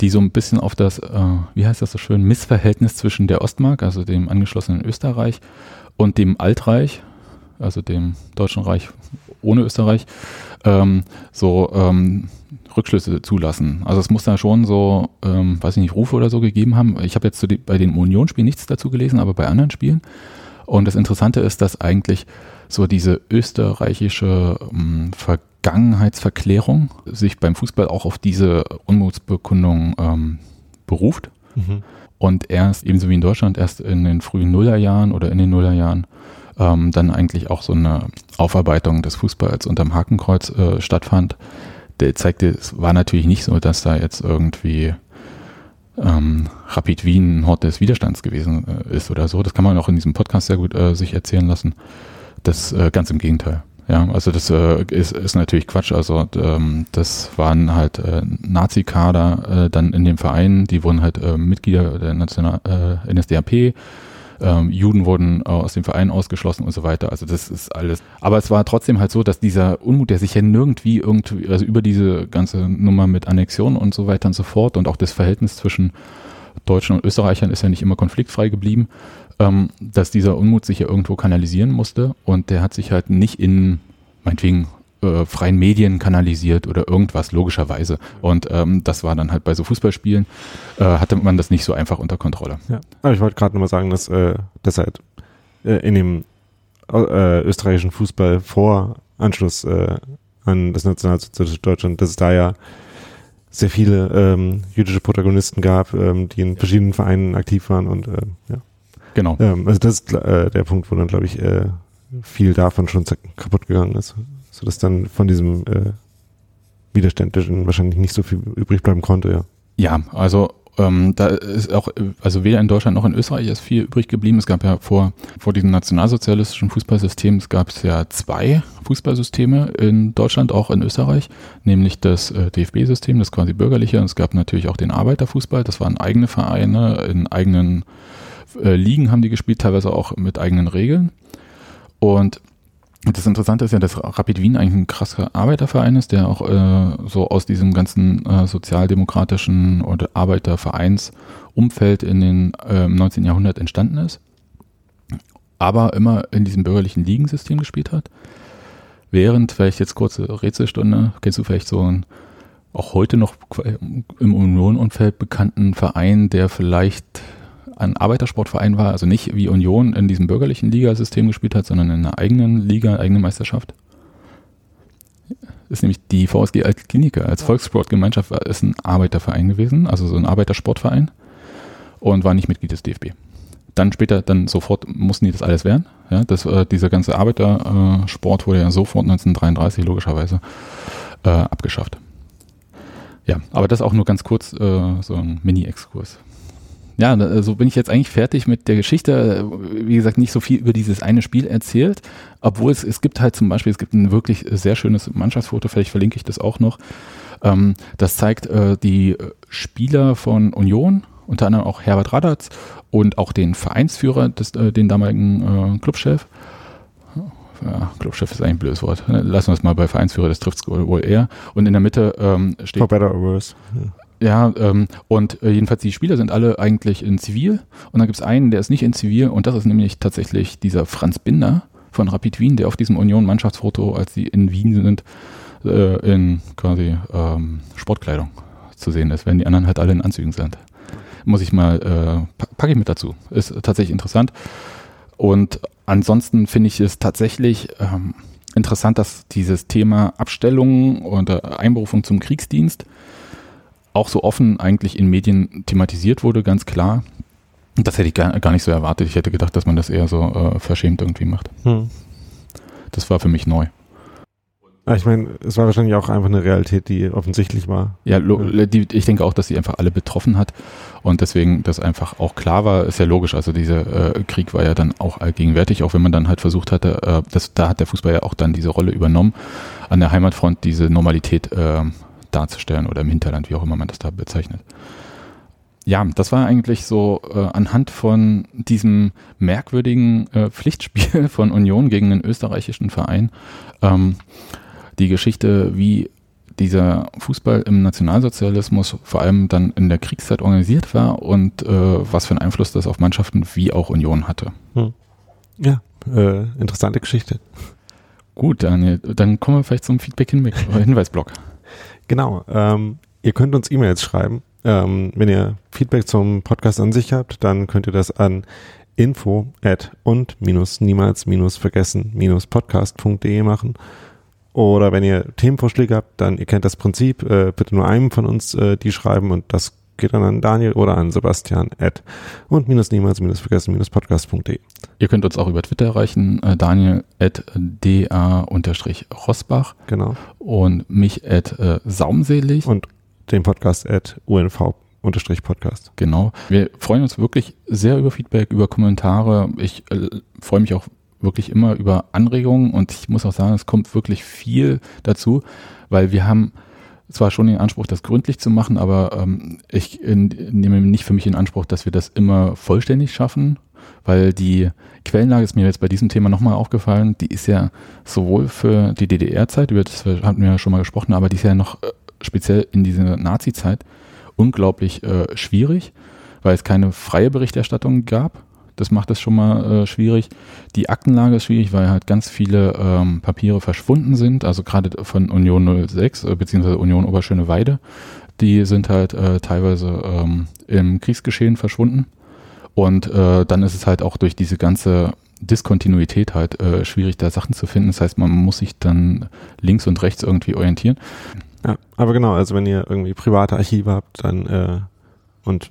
die so ein bisschen auf das, äh, wie heißt das so schön, Missverhältnis zwischen der Ostmark, also dem angeschlossenen Österreich, und dem Altreich, also dem Deutschen Reich ohne Österreich, ähm, so ähm, Rückschlüsse zulassen. Also es muss da schon so, ähm, weiß ich nicht, Rufe oder so gegeben haben. Ich habe jetzt die, bei den Unionsspielen nichts dazu gelesen, aber bei anderen Spielen. Und das Interessante ist, dass eigentlich so diese österreichische ähm, Vergangenheitsverklärung sich beim Fußball auch auf diese Unmutsbekundung ähm, beruft. Mhm. Und erst, ebenso wie in Deutschland, erst in den frühen Nullerjahren oder in den Nullerjahren ähm, dann eigentlich auch so eine Aufarbeitung des Fußballs unterm Hakenkreuz äh, stattfand. Der zeigte, es war natürlich nicht so, dass da jetzt irgendwie ähm, Rapid Wien ein Hort des Widerstands gewesen äh, ist oder so. Das kann man auch in diesem Podcast sehr gut äh, sich erzählen lassen. Das äh, ganz im Gegenteil. Ja, also das äh, ist, ist natürlich Quatsch. Also ähm, das waren halt äh, Nazi-Kader äh, dann in dem Verein, die wurden halt äh, Mitglieder der National äh, NSDAP. Ähm, Juden wurden äh, aus dem Verein ausgeschlossen und so weiter. Also das ist alles. Aber es war trotzdem halt so, dass dieser Unmut, der sich ja nirgendwie irgendwie, also über diese ganze Nummer mit Annexion und so weiter und so fort und auch das Verhältnis zwischen Deutschen und Österreichern ist ja nicht immer konfliktfrei geblieben ähm, dass dieser Unmut sich ja irgendwo kanalisieren musste und der hat sich halt nicht in, meinetwegen, äh, freien Medien kanalisiert oder irgendwas, logischerweise. Und ähm, das war dann halt bei so Fußballspielen, äh, hatte man das nicht so einfach unter Kontrolle. Ja, aber ich wollte gerade nochmal sagen, dass, äh, dass halt äh, in dem äh, österreichischen Fußball vor Anschluss an das nationalsozialistische Deutschland, dass es da ja sehr viele ähm, jüdische Protagonisten gab, ähm, die in verschiedenen Vereinen aktiv waren und äh, ja. Genau. Ähm, also das ist äh, der Punkt, wo dann, glaube ich, äh, viel davon schon kaputt gegangen ist. Sodass dann von diesem äh, Widerständischen wahrscheinlich nicht so viel übrig bleiben konnte, ja. Ja, also ähm, da ist auch, also weder in Deutschland noch in Österreich ist viel übrig geblieben. Es gab ja vor, vor diesem nationalsozialistischen Fußballsystem, es gab es ja zwei Fußballsysteme in Deutschland, auch in Österreich, nämlich das äh, DFB-System, das quasi bürgerliche, und es gab natürlich auch den Arbeiterfußball, das waren eigene Vereine in eigenen äh, Ligen haben die gespielt, teilweise auch mit eigenen Regeln. Und das Interessante ist ja, dass Rapid Wien eigentlich ein krasser Arbeiterverein ist, der auch äh, so aus diesem ganzen äh, sozialdemokratischen oder Arbeitervereinsumfeld in den äh, 19. Jahrhundert entstanden ist, aber immer in diesem bürgerlichen Ligensystem gespielt hat. Während, vielleicht jetzt kurze Rätselstunde, kennst du vielleicht so einen auch heute noch im Union-Umfeld bekannten Verein, der vielleicht ein Arbeitersportverein war, also nicht wie Union in diesem bürgerlichen Ligasystem gespielt hat, sondern in einer eigenen Liga, eigene Meisterschaft. Ist nämlich die VSG Altklinika als Volkssportgemeinschaft ist ein Arbeiterverein gewesen, also so ein Arbeitersportverein und war nicht Mitglied des DFB. Dann später, dann sofort mussten die das alles werden. Ja, das, äh, dieser ganze Arbeitersport wurde ja sofort 1933 logischerweise äh, abgeschafft. Ja, aber das auch nur ganz kurz, äh, so ein Mini-Exkurs ja, so also bin ich jetzt eigentlich fertig mit der Geschichte. Wie gesagt, nicht so viel über dieses eine Spiel erzählt, obwohl es, es gibt halt zum Beispiel, es gibt ein wirklich sehr schönes Mannschaftsfoto, vielleicht verlinke ich das auch noch. Ähm, das zeigt äh, die Spieler von Union, unter anderem auch Herbert Radatz und auch den Vereinsführer, des, äh, den damaligen äh, Clubchef. Ja, Clubchef ist eigentlich ein blödes Wort. Lassen wir es mal bei Vereinsführer, das trifft es wohl eher. Und in der Mitte ähm, steht. For better or worse. Ja. Ähm, und äh, jedenfalls die Spieler sind alle eigentlich in Zivil und dann gibt es einen, der ist nicht in Zivil und das ist nämlich tatsächlich dieser Franz Binder von Rapid Wien, der auf diesem Union-Mannschaftsfoto, als sie in Wien sind, äh, in quasi ähm, Sportkleidung zu sehen ist, wenn die anderen halt alle in Anzügen sind. Muss ich mal, äh, packe ich mit dazu. Ist tatsächlich interessant. Und ansonsten finde ich es tatsächlich ähm, interessant, dass dieses Thema Abstellung oder Einberufung zum Kriegsdienst auch so offen eigentlich in Medien thematisiert wurde, ganz klar. Das hätte ich gar, gar nicht so erwartet. Ich hätte gedacht, dass man das eher so äh, verschämt irgendwie macht. Hm. Das war für mich neu. Ich meine, es war wahrscheinlich auch einfach eine Realität, die offensichtlich war. Ja, die, ich denke auch, dass sie einfach alle betroffen hat und deswegen das einfach auch klar war, ist ja logisch. Also dieser äh, Krieg war ja dann auch allgegenwärtig, auch wenn man dann halt versucht hatte, äh, das, da hat der Fußball ja auch dann diese Rolle übernommen, an der Heimatfront diese Normalität äh, darzustellen oder im Hinterland, wie auch immer man das da bezeichnet. Ja, das war eigentlich so äh, anhand von diesem merkwürdigen äh, Pflichtspiel [LAUGHS] von Union gegen den österreichischen Verein ähm, die Geschichte, wie dieser Fußball im Nationalsozialismus vor allem dann in der Kriegszeit organisiert war und äh, was für einen Einfluss das auf Mannschaften wie auch Union hatte. Hm. Ja, äh, interessante Geschichte. Gut, Daniel, dann kommen wir vielleicht zum Feedback-Hinweisblock. [LAUGHS] Genau, ähm, ihr könnt uns E-Mails schreiben. Ähm, wenn ihr Feedback zum Podcast an sich habt, dann könnt ihr das an info at und minus niemals minus vergessen minus podcast.de machen. Oder wenn ihr Themenvorschläge habt, dann ihr kennt das Prinzip, äh, bitte nur einem von uns äh, die schreiben und das geht dann an Daniel oder an Sebastian at und minus niemals minus vergessen minus podcast.de. Ihr könnt uns auch über Twitter erreichen, äh, Daniel at da unterstrich Rosbach. Genau. Und mich at äh, saumselig. Und den Podcast at unv unterstrich Podcast. Genau. Wir freuen uns wirklich sehr über Feedback, über Kommentare. Ich äh, freue mich auch wirklich immer über Anregungen und ich muss auch sagen, es kommt wirklich viel dazu, weil wir haben zwar schon den Anspruch, das gründlich zu machen, aber ähm, ich in, nehme nicht für mich in Anspruch, dass wir das immer vollständig schaffen, weil die Quellenlage ist mir jetzt bei diesem Thema nochmal aufgefallen, die ist ja sowohl für die DDR-Zeit, über das hatten wir ja schon mal gesprochen, aber die ist ja noch äh, speziell in dieser Nazi-Zeit unglaublich äh, schwierig, weil es keine freie Berichterstattung gab das macht es schon mal äh, schwierig. Die Aktenlage ist schwierig, weil halt ganz viele ähm, Papiere verschwunden sind. Also gerade von Union 06 äh, beziehungsweise Union Oberschöne Weide. Die sind halt äh, teilweise ähm, im Kriegsgeschehen verschwunden. Und äh, dann ist es halt auch durch diese ganze Diskontinuität halt äh, schwierig, da Sachen zu finden. Das heißt, man muss sich dann links und rechts irgendwie orientieren. Ja, aber genau, also wenn ihr irgendwie private Archive habt, dann äh, und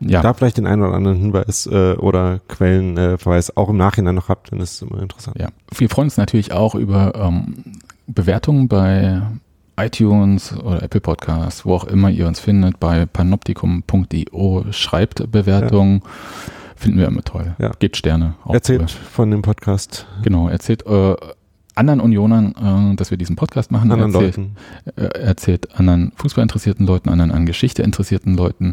ja. da vielleicht den einen oder anderen Hinweis äh, oder Quellenverweis äh, auch im Nachhinein noch habt, dann ist es immer interessant. Ja. Wir freuen uns natürlich auch über ähm, Bewertungen bei iTunes oder Apple Podcasts, wo auch immer ihr uns findet, bei panoptikum.io, schreibt Bewertungen. Ja. Finden wir immer toll. Ja. Gebt Sterne. Erzählt cool. von dem Podcast. Genau, erzählt äh, anderen Unionern, äh, dass wir diesen Podcast machen. Anderen erzählt, Leuten. Äh, erzählt anderen Fußballinteressierten Leuten, anderen an Geschichte interessierten Leuten,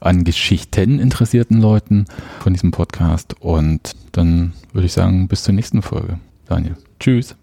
an Geschichten interessierten Leuten von diesem Podcast. Und dann würde ich sagen, bis zur nächsten Folge. Daniel. Tschüss.